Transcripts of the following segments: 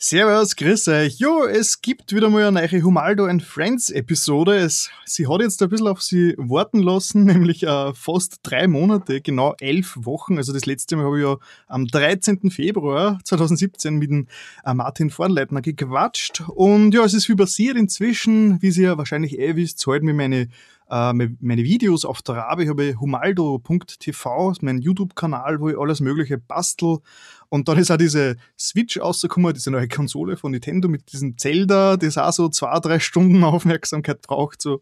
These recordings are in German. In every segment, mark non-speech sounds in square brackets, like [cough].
Servus, grüß euch. Jo, es gibt wieder mal eine neue Humaldo and Friends Episode. Es, sie hat jetzt ein bisschen auf sie warten lassen, [laughs] nämlich äh, fast drei Monate, genau elf Wochen. Also das letzte Mal habe ich ja am 13. Februar 2017 mit dem äh, Martin Vornleitner gequatscht. Und ja, es ist viel passiert inzwischen, wie Sie ja wahrscheinlich eh wisst, halten mir meine äh, meine Videos auf der Rabe. Ich habe humaldo.tv, mein YouTube-Kanal, wo ich alles Mögliche bastel. Und dann ist auch diese Switch rausgekommen, diese neue Konsole von Nintendo mit diesem Zelda, das auch so zwei, drei Stunden [laughs] Aufmerksamkeit braucht, so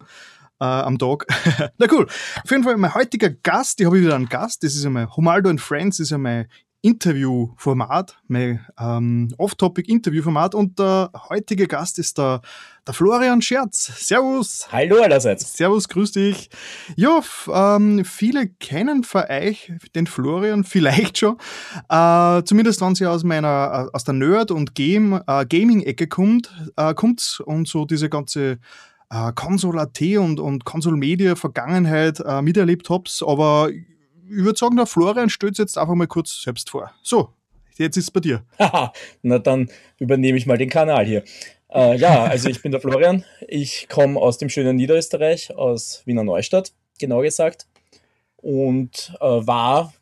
äh, am Tag. [laughs] Na cool. Auf jeden Fall mein heutiger Gast, ich habe wieder einen Gast, das ist ja mein Humaldo and Friends, das ist ja mein Interviewformat, mein ähm, Off-Topic-Interviewformat und der heutige Gast ist der, der Florian Scherz. Servus. Hallo allerseits. Servus, grüß dich. Ja, ähm, viele kennen von euch den Florian vielleicht schon, äh, zumindest wenn sie aus meiner, äh, aus der Nerd- und Game, äh, Gaming-Ecke kommt, äh, kommt und so diese ganze äh, Console.at und, und Console Media Vergangenheit äh, miterlebt habt, aber ich würde sagen, der Florian stellt jetzt einfach mal kurz selbst vor. So, jetzt ist es bei dir. [laughs] na dann übernehme ich mal den Kanal hier. Äh, ja, also ich bin der Florian. Ich komme aus dem schönen Niederösterreich, aus Wiener Neustadt, genau gesagt. Und äh, war,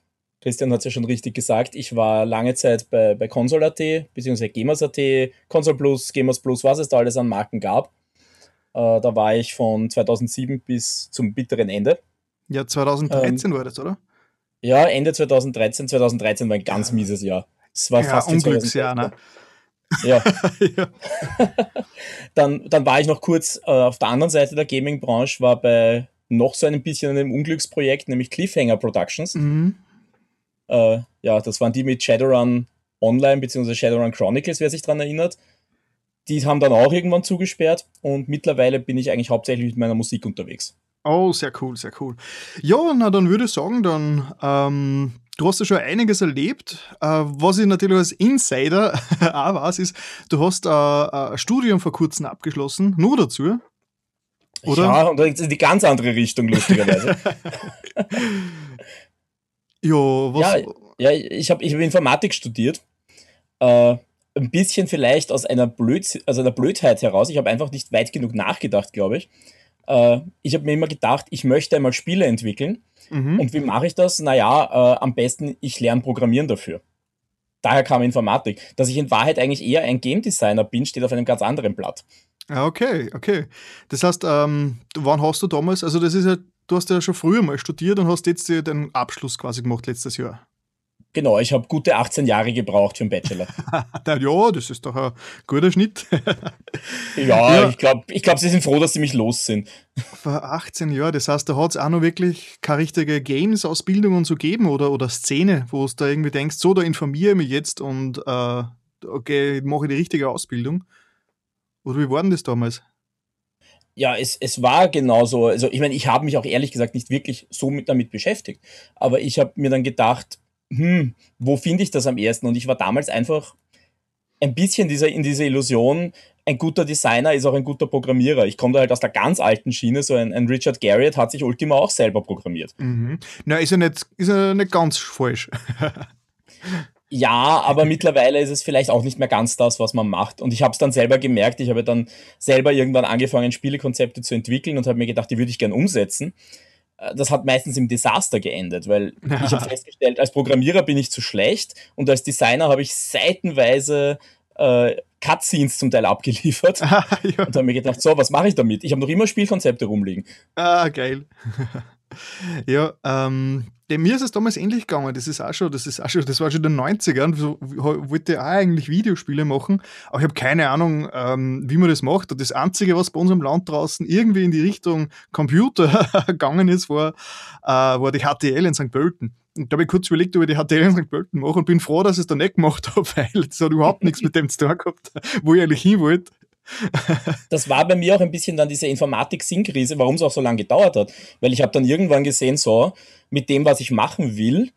Christian hat es ja schon richtig gesagt, ich war lange Zeit bei, bei Console.at, beziehungsweise Gamers.at, Console Plus, Gamers Plus, was es da alles an Marken gab. Äh, da war ich von 2007 bis zum bitteren Ende. Ja, 2013 ähm, war das, oder? Ja, Ende 2013. 2013 war ein ganz mieses Jahr. Es war ja, fast Unglücksjahr, ne? Ja. [laughs] ja. [laughs] dann, dann war ich noch kurz äh, auf der anderen Seite der Gaming-Branche, war bei noch so ein bisschen einem Unglücksprojekt, nämlich Cliffhanger Productions. Mhm. Äh, ja, das waren die mit Shadowrun Online bzw. Shadowrun Chronicles, wer sich daran erinnert. Die haben dann auch irgendwann zugesperrt und mittlerweile bin ich eigentlich hauptsächlich mit meiner Musik unterwegs. Oh, sehr cool, sehr cool. Ja, na dann würde ich sagen, dann, ähm, du hast ja schon einiges erlebt. Äh, was ich natürlich als Insider [laughs] auch weiß, ist, du hast äh, ein Studium vor kurzem abgeschlossen, nur dazu. Oder? Ja, und in die ganz andere Richtung, lustigerweise. [laughs] ja, was? Ja, ja ich habe ich hab Informatik studiert. Äh, ein bisschen vielleicht aus einer, Blöd, also einer Blödheit heraus. Ich habe einfach nicht weit genug nachgedacht, glaube ich. Äh, ich habe mir immer gedacht, ich möchte einmal Spiele entwickeln. Mhm. Und wie mache ich das? Naja, äh, am besten, ich lerne Programmieren dafür. Daher kam Informatik. Dass ich in Wahrheit eigentlich eher ein Game Designer bin, steht auf einem ganz anderen Blatt. Ja, okay, okay. Das heißt, ähm, wann hast du damals, also das ist ja, du hast ja schon früher mal studiert und hast jetzt den Abschluss quasi gemacht letztes Jahr. Genau, ich habe gute 18 Jahre gebraucht für einen Bachelor. [laughs] ja, das ist doch ein guter Schnitt. [laughs] ja, ja, ich glaube, ich glaub, sie sind froh, dass sie mich los sind. [laughs] Vor 18 Jahren, das heißt, da hat es auch noch wirklich keine richtige Games-Ausbildung und so geben oder, oder Szene, wo du da irgendwie denkst, so, da informiere ich mich jetzt und äh, okay, mache ich die richtige Ausbildung. Oder wie war denn das damals? Ja, es, es war genauso. Also, ich meine, ich habe mich auch ehrlich gesagt nicht wirklich so mit, damit beschäftigt. Aber ich habe mir dann gedacht, hm, wo finde ich das am ersten? Und ich war damals einfach ein bisschen dieser, in dieser Illusion, ein guter Designer ist auch ein guter Programmierer. Ich komme da halt aus der ganz alten Schiene, so ein, ein Richard Garriott hat sich Ultima auch selber programmiert. Mhm. Na, ist ja nicht, ist ja nicht ganz falsch. [laughs] ja, aber mittlerweile ist es vielleicht auch nicht mehr ganz das, was man macht. Und ich habe es dann selber gemerkt, ich habe dann selber irgendwann angefangen, Spielekonzepte zu entwickeln und habe mir gedacht, die würde ich gern umsetzen. Äh, das hat meistens im Desaster geendet, weil ich habe festgestellt, als Programmierer bin ich zu schlecht und als Designer habe ich seitenweise äh, Cutscenes zum Teil abgeliefert [laughs] ja. und habe mir gedacht, so, was mache ich damit? Ich habe noch immer Spielkonzepte rumliegen. Ah, geil. [laughs] [laughs] ja, ähm, ja, mir ist es damals ähnlich gegangen. Das ist auch schon, das ist auch schon, das war schon in den 90ern. So, wollte auch eigentlich Videospiele machen, aber ich habe keine Ahnung, ähm, wie man das macht. Und das Einzige, was bei unserem Land draußen irgendwie in die Richtung Computer [laughs] gegangen ist, war, äh, war die HTL in St. Pölten. Und da habe ich kurz überlegt, ob ich die HTL in St. Pölten mache und bin froh, dass ich es da nicht gemacht habe, [laughs] weil es hat überhaupt nichts mit dem zu tun gehabt, wo ich eigentlich hin wollte. Das war bei mir auch ein bisschen dann diese Informatik-Sinn-Krise, warum es auch so lange gedauert hat. Weil ich habe dann irgendwann gesehen, so, mit dem, was ich machen will,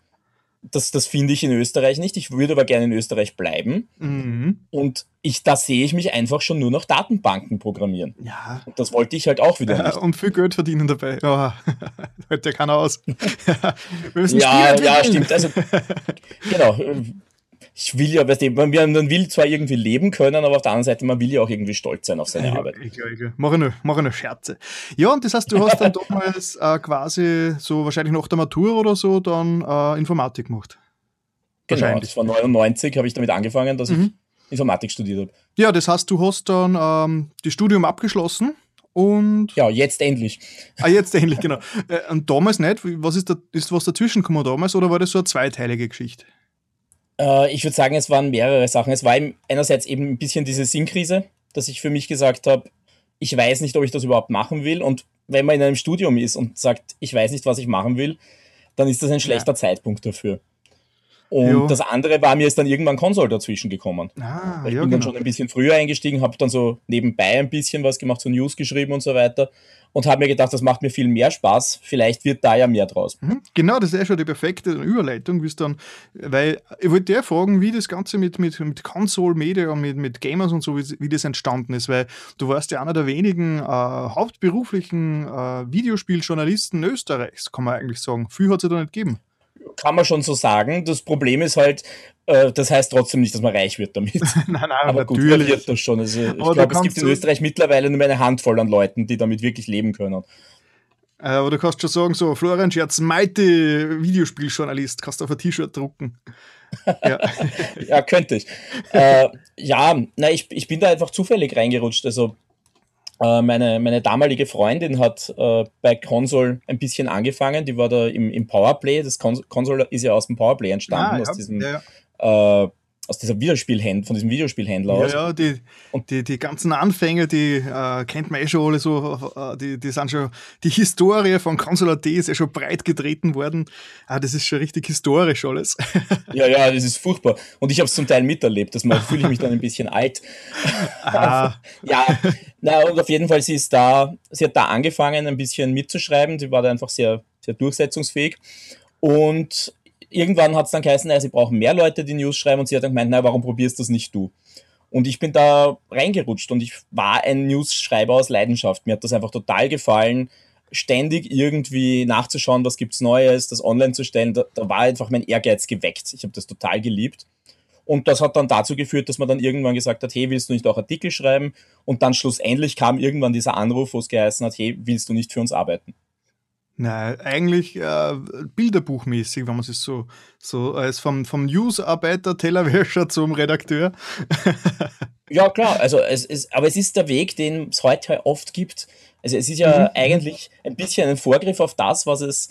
das, das finde ich in Österreich nicht. Ich würde aber gerne in Österreich bleiben. Mhm. Und ich, da sehe ich mich einfach schon nur noch Datenbanken programmieren. Ja. Und das wollte ich halt auch wieder nicht. Und viel Geld verdienen dabei. Ja, [laughs] hört ja keiner aus. [laughs] ja, ja, stimmt. Also, genau [laughs] ich will ja, weißt du, man, man will zwar irgendwie leben können, aber auf der anderen Seite, man will ja auch irgendwie stolz sein auf seine ja, Arbeit. Ich, ich, ich, Mach, eine, mach eine Scherze. Ja, und das heißt, du [laughs] hast dann damals äh, quasi so wahrscheinlich nach der Matur oder so dann äh, Informatik gemacht. Genau, das war 99, habe ich damit angefangen, dass mhm. ich Informatik studiert habe. Ja, das heißt, du hast dann ähm, das Studium abgeschlossen und. Ja, jetzt endlich. Ah, jetzt endlich, genau. [laughs] Äh, und damals nicht? Was ist da, ist was dazwischen gekommen damals oder war das so eine zweiteilige Geschichte? Äh, ich würde sagen, es waren mehrere Sachen. Es war einerseits eben ein bisschen diese Sinnkrise, dass ich für mich gesagt habe, ich weiß nicht, ob ich das überhaupt machen will. Und wenn man in einem Studium ist und sagt, ich weiß nicht, was ich machen will, dann ist das ein schlechter ja. Zeitpunkt dafür. Und jo. das andere war, mir ist dann irgendwann Konsole dazwischen gekommen. Ah, ich ja, bin dann genau. schon ein bisschen früher eingestiegen, habe dann so nebenbei ein bisschen was gemacht, so News geschrieben und so weiter. Und habe mir gedacht, das macht mir viel mehr Spaß. Vielleicht wird da ja mehr draus. Mhm. Genau, das ist ja schon die perfekte Überleitung, wie dann, weil ich wollte dir fragen, wie das Ganze mit, mit, mit Console Media und mit, mit Gamers und so, wie, wie das entstanden ist, weil du warst ja einer der wenigen äh, hauptberuflichen äh, Videospieljournalisten Österreichs, kann man eigentlich sagen. Viel hat es ja da nicht gegeben kann man schon so sagen. Das Problem ist halt, äh, das heißt trotzdem nicht, dass man reich wird damit. [laughs] nein, nein, aber gut, natürlich. wird das schon. Also, ich glaube, es gibt in Österreich mittlerweile nur eine Handvoll an Leuten, die damit wirklich leben können. Äh, aber du kannst schon sagen, so Florian Scherz, Maite, Videospieljournalist, kannst du auf ein T-Shirt drucken. ja. [laughs] ja, könnte ich. Äh, ja, na, ich, ich bin da einfach zufällig reingerutscht. Also meine, meine damalige Freundin hat äh, bei Console ein bisschen angefangen. Die war da im, im Powerplay. Das Console ist ja aus dem Powerplay entstanden, ah, ja. aus diesem ja, ja. Äh, aus dieser Videospielhändler, von diesem Videospielhändler ja, aus. Ja, die, und die, die ganzen Anfänge, die äh, kennt man eh schon alle so, äh, die, die sind schon, die Historie von Console AT ist ja schon breit getreten worden. Ah, das ist schon richtig historisch alles. [laughs] ja, ja, das ist furchtbar. Und ich habe es zum Teil miterlebt, dass man fühle ich mich dann ein bisschen alt. [laughs] Ah. [laughs] ja, na, und auf jeden Fall, sie ist da, sie hat da angefangen, ein bisschen mitzuschreiben. Sie war da einfach sehr, sehr durchsetzungsfähig. Und irgendwann hat es dann geheißen, sie brauchen mehr Leute, die News schreiben und sie hat dann gemeint, naja, warum probierst das nicht du? Und ich bin da reingerutscht und ich war ein News-Schreiber aus Leidenschaft. Mir hat das einfach total gefallen, ständig irgendwie nachzuschauen, was gibt's Neues, das online zu stellen. Da, da war einfach mein Ehrgeiz geweckt. Ich habe das total geliebt. Und das hat dann dazu geführt, dass man dann irgendwann gesagt hat, hey, willst du nicht auch Artikel schreiben? Und dann schlussendlich kam irgendwann dieser Anruf, wo es geheißen hat, hey, willst du nicht für uns arbeiten? Nein, eigentlich äh, bilderbuchmäßig, wenn man sich so, so als vom, vom Newsarbeiter, Tellerwäscher zum Redakteur. [laughs] ja, klar, also es ist, aber es ist der Weg, den es heute oft gibt. Also es ist ja mhm. eigentlich ein bisschen ein Vorgriff auf das, was es,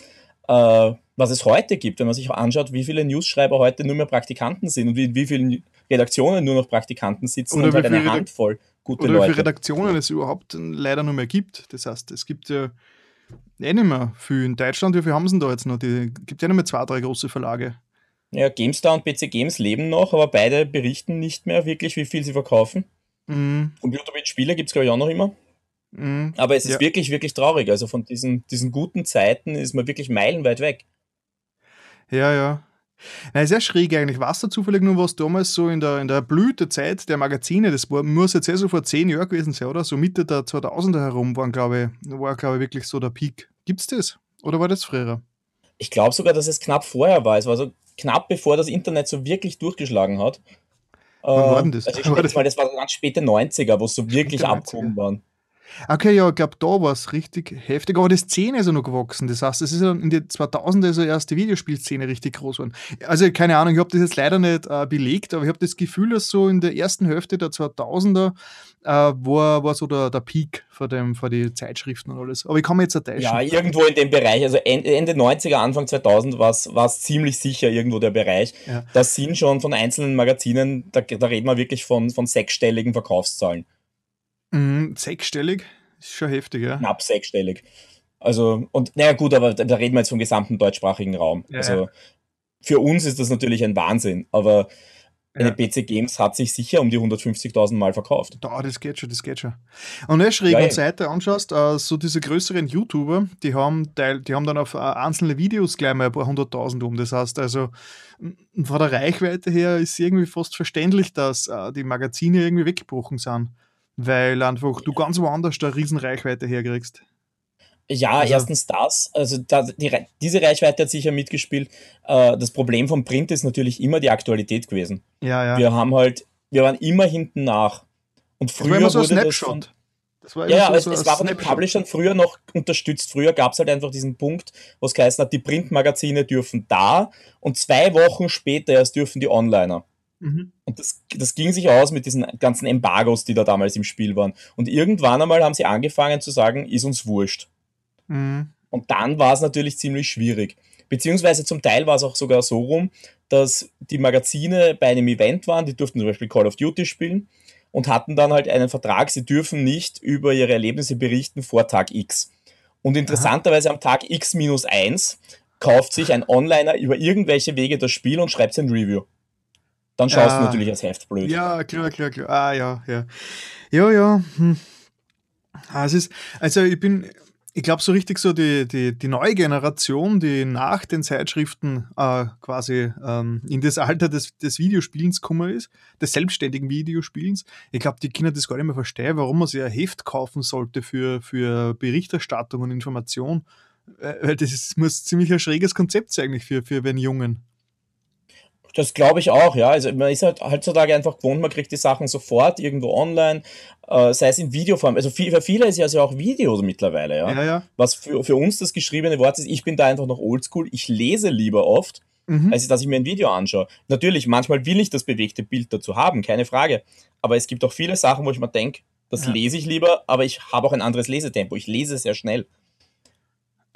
äh, was es heute gibt, wenn man sich anschaut, wie viele Newsschreiber heute nur mehr Praktikanten sind und wie, wie viele Redaktionen nur noch Praktikanten sitzen oder und halt eine Handvoll gute oder Leute. Wie viele Redaktionen es überhaupt leider nur mehr gibt. Das heißt, es gibt ja Eh nicht mehr viel. In Deutschland, wie viele haben sie denn da jetzt noch? Die gibt ja nicht mehr zwei, drei große Verlage. Ja, GameStar und PC Games leben noch, aber beide berichten nicht mehr wirklich, wie viel sie verkaufen. Mhm. Computerbild-Spiele gibt es, glaube ich, auch noch immer. Mhm. Aber es ist ja. wirklich, wirklich traurig. Also von diesen, diesen guten Zeiten ist man wirklich meilenweit weg. Ja, ja. Na, sehr schräg eigentlich. Weißt du zufällig nur, was damals so in der, in der Blütezeit der Magazine, das war, muss jetzt eh so vor zehn Jahren gewesen sein, oder? So Mitte der 2000er herum waren, glaube ich, war, glaube ich, wirklich so der Peak. Gibt's das? Oder war das früher? Ich glaube sogar, dass es knapp vorher war. Es war so knapp bevor das Internet so wirklich durchgeschlagen hat. Wann war denn das? Also ich war das? mal, das war ganz späte 90er, wo es so wirklich abgehoben waren. Okay, ja, ich glaube, da war es richtig heftig, aber die Szene ist ja noch gewachsen. Das heißt, es ist ja in den 2000er so erst die Videospielszene richtig groß geworden. Also, keine Ahnung, ich habe das jetzt leider nicht äh, belegt, aber ich habe das Gefühl, dass so in der ersten Hälfte der 2000er äh, war, war so der, der Peak vor, dem, vor die Zeitschriften und alles. Aber ich kann mir jetzt ertäuschen. Ja, irgendwo in dem Bereich, also Ende 90er, Anfang 2000 war es ziemlich sicher irgendwo der Bereich. Ja. Das sind schon von einzelnen Magazinen, da, da reden wir wirklich von, von sechsstelligen Verkaufszahlen. Mhm, sechsstellig? Ist schon heftig, ja. Knapp sechsstellig. Also, und naja, gut, aber da, reden wir jetzt vom gesamten deutschsprachigen Raum. Ja, also, für uns ist das natürlich ein Wahnsinn, aber eine ja. PC Games hat sich sicher um die 150.000 Mal verkauft. Da, das geht schon, das geht schon. Und wenn du schräg ja, Seite anschaust, uh, so diese größeren YouTuber, die haben, die haben dann auf uh, einzelne Videos gleich mal ein paar hunderttausend um. Das heißt also, von der Reichweite her ist irgendwie fast verständlich, dass uh, die Magazine irgendwie weggebrochen sind weil einfach du ganz woanders eine Riesenreichweite herkriegst. Ja, also, erstens das. Also da, die, diese Reichweite hat sicher mitgespielt. Äh, das Problem vom Print ist natürlich immer die Aktualität gewesen. Ja, ja. Wir haben halt, wir waren immer hinten nach. Und früher das war so ein Snapshot. Das war ja, ja so, es, es war von den Publishern früher noch unterstützt. Früher gab es halt einfach diesen Punkt, wo es geheißen hat, die Printmagazine dürfen da und zwei Wochen später erst dürfen die Onliner. Mhm. Und das, das ging sich aus mit diesen ganzen Embargos, die da damals im Spiel waren. Und irgendwann einmal haben sie angefangen zu sagen, ist uns wurscht. Mhm. Und dann war es natürlich ziemlich schwierig. Beziehungsweise zum Teil war es auch sogar so rum, dass die Magazine bei einem Event waren, die durften zum Beispiel Call of Duty spielen und hatten dann halt einen Vertrag, sie dürfen nicht über ihre Erlebnisse berichten vor Tag X. Und interessanterweise am Tag X minus 1 kauft sich ein Onliner über irgendwelche Wege das Spiel und schreibt sein Review. Dann schaust ah, du natürlich als Heft blöd. Ja, klar, klar, klar. Ah, ja, ja. Ja, ja. Hm. Ah, es ist, also ich bin, ich glaube, so richtig so die, die, die neue Generation, die nach den Zeitschriften äh, quasi ähm, in das Alter des, des Videospielens gekommen ist, des selbstständigen Videospielens, ich glaube, die Kinder das gar nicht mehr verstehen, warum man sich ein Heft kaufen sollte für, für Berichterstattung und Information. Weil das ist, muss ziemlich ein schräges Konzept sein eigentlich für, für einen Jungen. Das glaube ich auch, ja. Also man ist halt heutzutage einfach gewohnt, man kriegt die Sachen sofort irgendwo online, äh, sei es in Videoform. Also viel, für viele ist ja also auch Video mittlerweile, ja. ja, ja. Was für, für uns das geschriebene Wort ist, ich bin da einfach noch oldschool, ich lese lieber oft, mhm. als dass ich mir ein Video anschaue. Natürlich, manchmal will ich das bewegte Bild dazu haben, keine Frage. Aber es gibt auch viele Sachen, wo ich mir denke, das ja. lese ich lieber, aber ich habe auch ein anderes Lesetempo. Ich lese sehr schnell.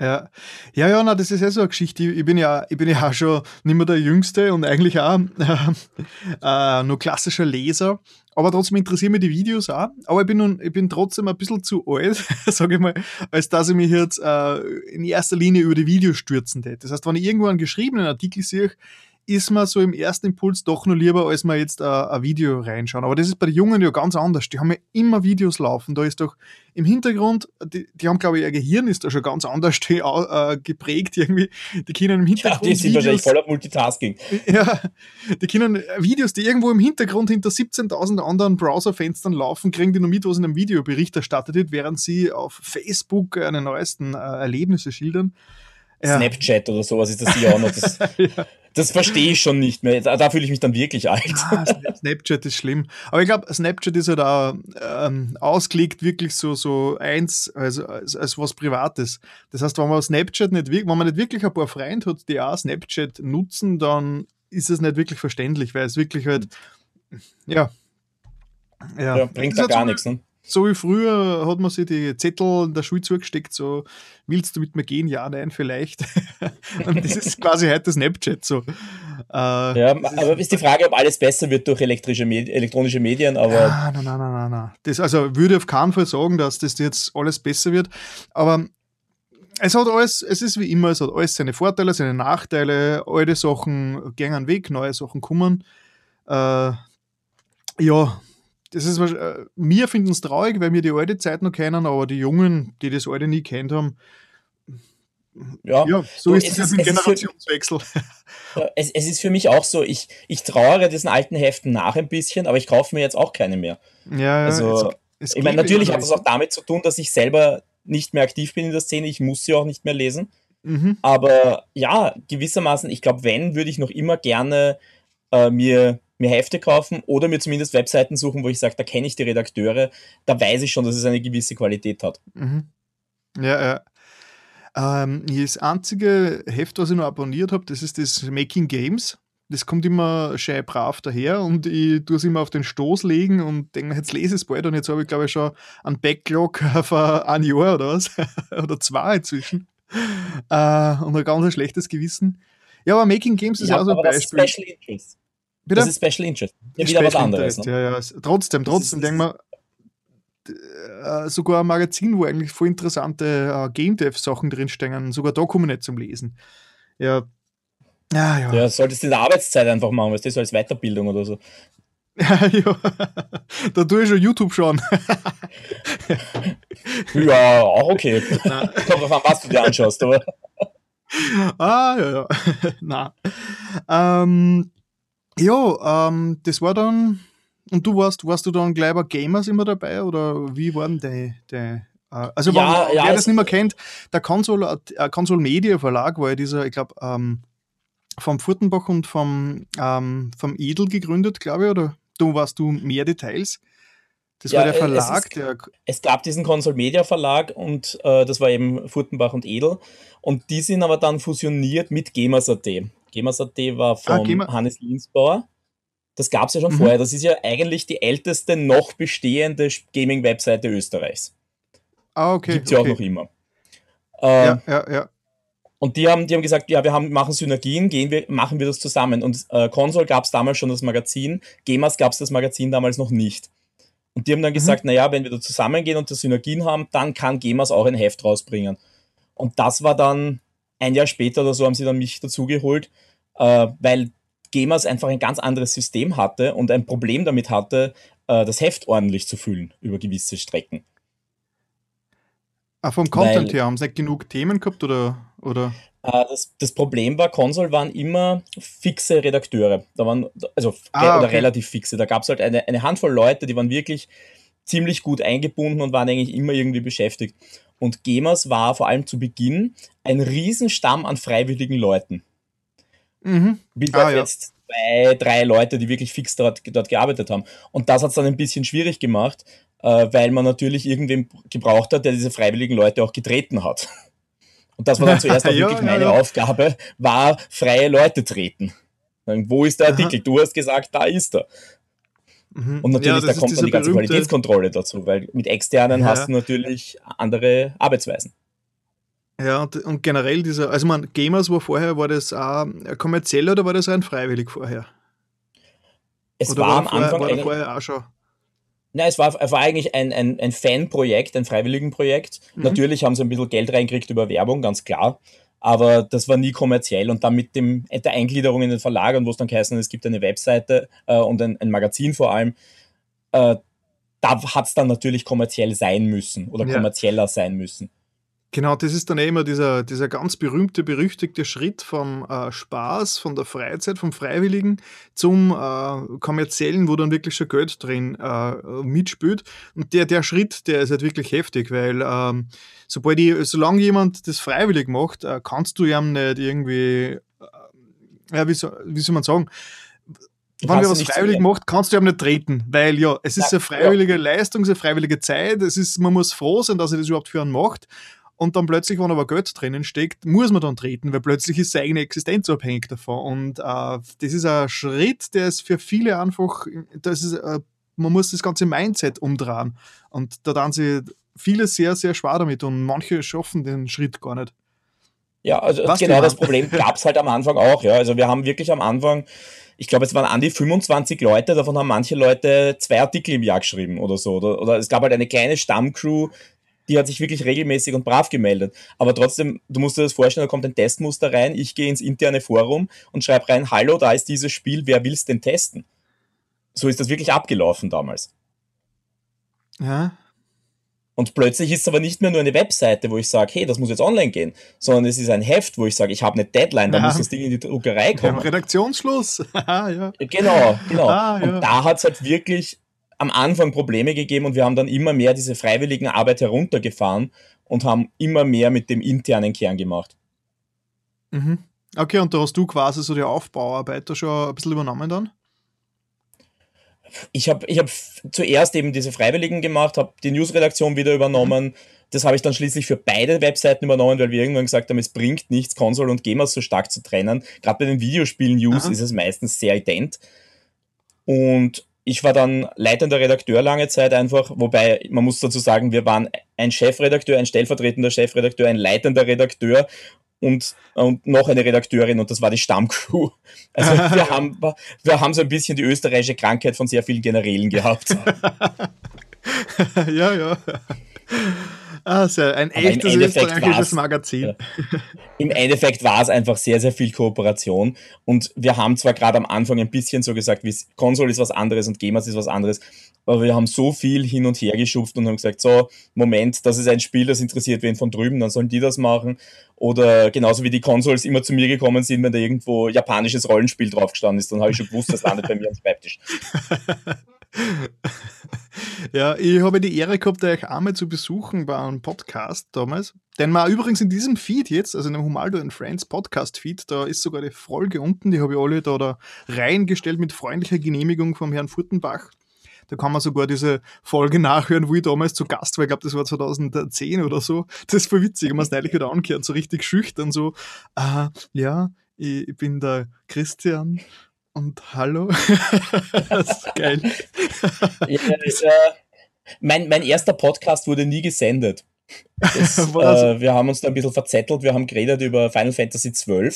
Ja, ja, ja, na, das ist ja so eine Geschichte. Ich bin ja, ich bin ja auch schon nicht mehr der Jüngste und eigentlich auch äh, [laughs] äh, nur klassischer Leser. Aber trotzdem interessieren mich die Videos auch. Aber ich bin, nun, ich bin trotzdem ein bisschen zu alt, [laughs] sage ich mal, als dass ich mich jetzt äh, in erster Linie über die Videos stürzen hätte. Das heißt, wenn ich irgendwo einen geschriebenen Artikel sehe, ist man so im ersten Impuls doch nur lieber, als man jetzt ein, ein Video reinschauen. Aber das ist bei den Jungen ja ganz anders. Die haben ja immer Videos laufen. Da ist doch im Hintergrund, die, die haben, glaube ich, ihr Gehirn ist da schon ganz anders äh, geprägt irgendwie. Die können im Hintergrund. Ja, die sind wahrscheinlich voller Multitasking. Ja, die können Videos, die irgendwo im Hintergrund hinter 17.000 anderen Browserfenstern laufen, kriegen die nur mit, was in einem Video Bericht erstattet wird, während sie auf Facebook eine neuesten äh, Erlebnisse schildern. Ja. Snapchat oder sowas ist das hier auch noch. Das, [laughs] ja. Das verstehe ich schon nicht mehr. Da, da fühle ich mich dann wirklich alt. Ah, Snapchat ist schlimm. Aber ich glaube, Snapchat ist halt auch ähm, ausgelegt wirklich so, so eins, also als, als was Privates. Das heißt, wenn man Snapchat nicht, wenn man nicht wirklich ein paar Freunde hat, die auch Snapchat nutzen, dann ist es nicht wirklich verständlich, weil es wirklich halt, ja. Ja, ja bringt halt gar nichts, ne? So wie früher hat man sich die Zettel in der Schule zugesteckt, so, willst du mit mir gehen? Ja, nein, vielleicht. [laughs] und das ist quasi heute Snapchat so. Äh, ja, aber ist die Frage, ob alles besser wird durch elektrische Medi elektronische Medien, aber. Ja, nein, nein, nein, nein, nein. Das, also würde auf keinen Fall sagen, dass das jetzt alles besser wird, aber es hat alles, es ist wie immer, es hat alles seine Vorteile, seine Nachteile, alte Sachen gehen weg, neue Sachen kommen. Äh, ja, das ist, äh, wir finden es traurig, weil wir die alte Zeit noch kennen, aber die Jungen, die das alte nie kennt haben, ja, ja so du, ist es ja mit Generationswechsel. [laughs] Für, es, es, ist für mich auch so, ich, ich trauere diesen alten Heften nach ein bisschen, aber ich kaufe mir jetzt auch keine mehr. Ja, ja. Also, es, es ich meine, natürlich hat das auch damit zu tun, dass ich selber nicht mehr aktiv bin in der Szene, ich muss sie auch nicht mehr lesen. Mhm. Aber ja, gewissermaßen, ich glaube, wenn, würde ich noch immer gerne äh, mir mir Hefte kaufen oder mir zumindest Webseiten suchen, wo ich sage, da kenne ich die Redakteure, da weiß ich schon, dass es eine gewisse Qualität hat. Mhm. Ja, ja. Ähm, das einzige Heft, was ich noch abonniert habe, das ist das Making Games. Das kommt immer schön brav daher und ich tue es immer auf den Stoß legen und denke, jetzt lese ich es bald und jetzt habe ich glaube ich schon einen Backlog [laughs] von ein Jahr oder was, [laughs] oder zwei inzwischen äh, und ein ganz schlechtes Gewissen. Ja, aber Making Games ist ja, auch so ein Beispiel. Special Interest. Bitte? Das ist Special Interest. Ja, wieder Special was anderes. Ne? Ja, ja. Trotzdem, trotzdem, denke mal, äh, sogar ein Magazin, wo eigentlich voll interessante uh, Game Dev-Sachen drinstehen, sogar da komme ich nicht zum Lesen. Ja. Ja, ja. Ja, solltest du in der Arbeitszeit einfach machen, weißt du, so als Weiterbildung oder so. Ja, [laughs] ja. Da tue ich schon YouTube schauen. [laughs] ja, auch okay. [laughs] Kommt drauf an, was du dir anschaust, aber. Ah, ja, ja. Na. Ähm, ja, ähm, das war dann, und du warst, warst du dann gleich bei Gamers immer dabei oder wie waren die, die Äh, also, ja, wer, ja, wer das nicht mehr kennt, der Console, äh, Console Media Verlag war ja dieser, ich glaube, ähm, vom Furtenbach und vom, ähm, vom Edel gegründet, glaube ich, oder du warst du mehr Details? Das ja, war der Verlag, es, ist, der. Es gab diesen Console Media Verlag und äh, das war eben Furtenbach und Edel. Und die sind aber dann fusioniert mit Gemas.at. Gemas.at war von ah, Hannes Linsbauer. Das gab es ja schon mhm. vorher. Das ist ja eigentlich die älteste noch bestehende Gaming-Webseite Österreichs. Ah, okay. Gibt es ja okay. auch noch immer. Ähm, ja, ja, ja. Und die haben, die haben gesagt, ja, wir haben, machen Synergien, gehen wir, machen wir das zusammen. Und äh, Console gab es damals schon das Magazin, Gemas gab es das Magazin damals noch nicht. Und die haben dann mhm. gesagt, naja, wenn wir da zusammengehen und das Synergien haben, dann kann Gemas auch ein Heft rausbringen. Und das war dann ein Jahr später oder so, haben sie dann mich dazugeholt, äh, weil Gemas einfach ein ganz anderes System hatte und ein Problem damit hatte, äh, das Heft ordentlich zu füllen über gewisse Strecken. Ah, vom Content Weil, her haben sie nicht genug Themen gehabt oder? oder? Äh, das, das, Problem war, Console waren immer fixe Redakteure. Da waren, also ah, oder relativ fixe. Da gab es halt eine, eine Handvoll Leute, die waren wirklich ziemlich gut eingebunden und waren eigentlich immer irgendwie beschäftigt. Und Gemas war vor allem zu Beginn ein Riesenstamm an freiwilligen Leuten. Mhm. Bis ah, ja. jetzt zwei, drei Leute, die wirklich fix dort, dort gearbeitet haben. Und das hat es dann ein bisschen schwierig gemacht, äh, weil man natürlich irgendwen gebraucht hat, der diese freiwilligen Leute auch getreten hat. Und das war dann zuerst [laughs] auch ja, wirklich meine ja, ja. Aufgabe, war freie Leute treten. Wo ist der Artikel? Aha. Du hast gesagt, da ist er. Mhm. Und natürlich, da kommt dann die ganze Qualitätskontrolle dazu, weil mit externen hast du natürlich andere Arbeitsweisen. Ja, und, und generell dieser, also man, Gamers war vorher, war das auch kommerziell oder war das rein freiwillig vorher? Es oder war, am vorher, Anfang. War vorher auch schon Nein, es war, es war eigentlich ein, ein, ein Fanprojekt, ein Freiwilligenprojekt. Mhm. Natürlich haben sie ein bisschen Geld reingekriegt über Werbung, ganz klar. Aber das war nie kommerziell. Und dann mit dem, der Eingliederung in den Verlag und wo es dann geheißen es gibt eine Webseite äh, und ein, ein, Magazin vor allem, äh, da hat es dann natürlich kommerziell sein müssen oder ja. kommerzieller sein müssen. Genau, das ist dann eh immer dieser, dieser ganz berühmte, berüchtigte Schritt vom äh, Spaß, von der Freizeit, vom Freiwilligen zum äh, kommerziellen, wo dann wirklich schon Geld drin äh, mitspielt. Und der, der Schritt, der ist halt wirklich heftig, weil ähm, sobald ich, solange jemand das freiwillig macht, äh, kannst du ihm nicht irgendwie, äh, ja, wie, so, wie soll man sagen, wenn wir was freiwillig macht, kannst du ihm nicht treten, weil ja, es ist ja, eine freiwillige ja. Leistung, es ist eine freiwillige Zeit, es ist, man muss froh sein, dass er das überhaupt für einen macht und dann plötzlich, wenn aber Geld drinnen steckt, muss man dann treten, weil plötzlich ist seine eigene Existenz abhängig davon. Und äh, das ist ein Schritt, der ist für viele einfach, das ist, äh, man muss das ganze Mindset umdrehen. Und da dann sie viele sehr, sehr schwer damit und manche schaffen den Schritt gar nicht. Ja, also Was genau das Problem gab es halt am Anfang auch. Ja. Also wir haben wirklich am Anfang, ich glaube, es waren an die 25 Leute, davon haben manche Leute zwei Artikel im Jahr geschrieben oder so. Oder, oder es gab halt eine kleine Stammcrew, die hat sich wirklich regelmäßig und brav gemeldet. Aber trotzdem, du musst dir das vorstellen, da kommt ein Testmuster rein, ich gehe ins interne Forum und schreibe rein, hallo, da ist dieses Spiel, wer will es denn testen? So ist das wirklich abgelaufen damals. Ja. Und plötzlich ist es aber nicht mehr nur eine Webseite, wo ich sage, hey, das muss jetzt online gehen, sondern es ist ein Heft, wo ich sage, ich habe eine Deadline, da ja. muss das Ding in die Druckerei kommen. [laughs] Ja, Redaktionsschluss. ja. Genau, genau. Ah, ja. Und da hat es halt wirklich am Anfang Probleme gegeben und wir haben dann immer mehr diese freiwilligen Arbeit heruntergefahren und haben immer mehr mit dem internen Kern gemacht. Mhm. Okay, und da hast du quasi so die Aufbauarbeit da schon ein bisschen übernommen dann? Ich habe ich hab zuerst eben diese Freiwilligen gemacht, habe die Newsredaktion wieder übernommen. Mhm. Das habe ich dann schließlich für beide Webseiten übernommen, weil wir irgendwann gesagt haben, es bringt nichts, Console und Gamer so stark zu trennen. Gerade bei den Videospielen-News ist es meistens sehr ident. Und ich war dann leitender Redakteur lange Zeit einfach, wobei man muss dazu sagen, wir waren ein Chefredakteur, ein stellvertretender Chefredakteur, ein leitender Redakteur und, und noch eine Redakteurin und das war die Stammcrew. Also [laughs] wir haben, wir haben so ein bisschen die österreichische Krankheit von sehr vielen Generälen gehabt. [laughs] ja, ja. Ah, sehr, ein Aber echtes österreichisches Magazin. Ja. Im Endeffekt war es einfach sehr, sehr viel Kooperation. Und wir haben zwar gerade am Anfang ein bisschen so gesagt, wie Konsole ist was anderes und Gamers ist was anderes, aber wir haben so viel hin und her geschupft und haben gesagt, so, Moment, das ist ein Spiel, das interessiert wen von drüben, dann sollen die das machen. Oder genauso wie die Consoles immer zu mir gekommen sind, wenn da irgendwo japanisches Rollenspiel draufgestanden ist, dann habe ich schon gewusst, das landet bei mir am Schreibtisch. [laughs] [laughs] Ja, ich habe die Ehre gehabt, euch einmal zu besuchen bei einem Podcast damals. Den man übrigens in diesem Feed jetzt, also in dem Humaldo and Friends Podcast Feed, da ist sogar die Folge unten, die habe ich alle da, da reingestellt mit freundlicher Genehmigung vom Herrn Furtenbach. Da kann man sogar diese Folge nachhören, wo ich damals zu Gast war. Ich glaube, das war 2010 oder so. Das ist voll witzig. Ich habe es neulich wieder angehört, so richtig schüchtern, so, äh, ja, ich, ich bin der Christian und hallo. [laughs] das ist geil. ja, äh, mein, mein erster Podcast wurde nie gesendet. Das, [laughs] äh, wir haben uns da ein bisschen verzettelt. Wir haben geredet über Final Fantasy XII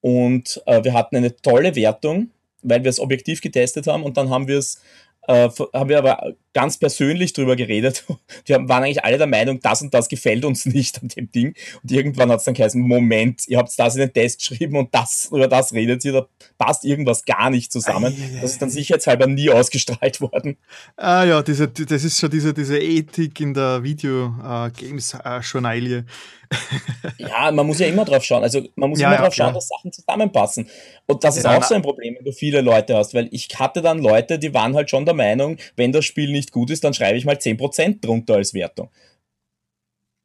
und äh, wir hatten eine tolle Wertung, weil wir es objektiv getestet haben und dann haben wir es äh, haben wir aber ganz persönlich drüber geredet. [laughs] Wir waren eigentlich alle der Meinung, das und das gefällt uns nicht an dem Ding. Und irgendwann hat es dann geheißen, Moment, ihr habt das in den Test geschrieben und das über das redet ihr, da passt irgendwas gar nicht zusammen. Ah, das ist dann sicherheitshalber nie ausgestrahlt worden. Ah ja, diese, das ist schon diese, diese Ethik in der Video-Games-Journalie. Äh, [laughs] ja, man muss ja immer drauf schauen. Also man muss ja, immer ja, drauf schauen, dass Sachen zusammenpassen. Und das ist ja, auch so ein Problem, wenn du viele Leute hast, weil ich hatte dann Leute, die waren halt schon der Meinung, wenn das Spiel nicht gut ist, dann schreibe ich mal 10% drunter als Wertung.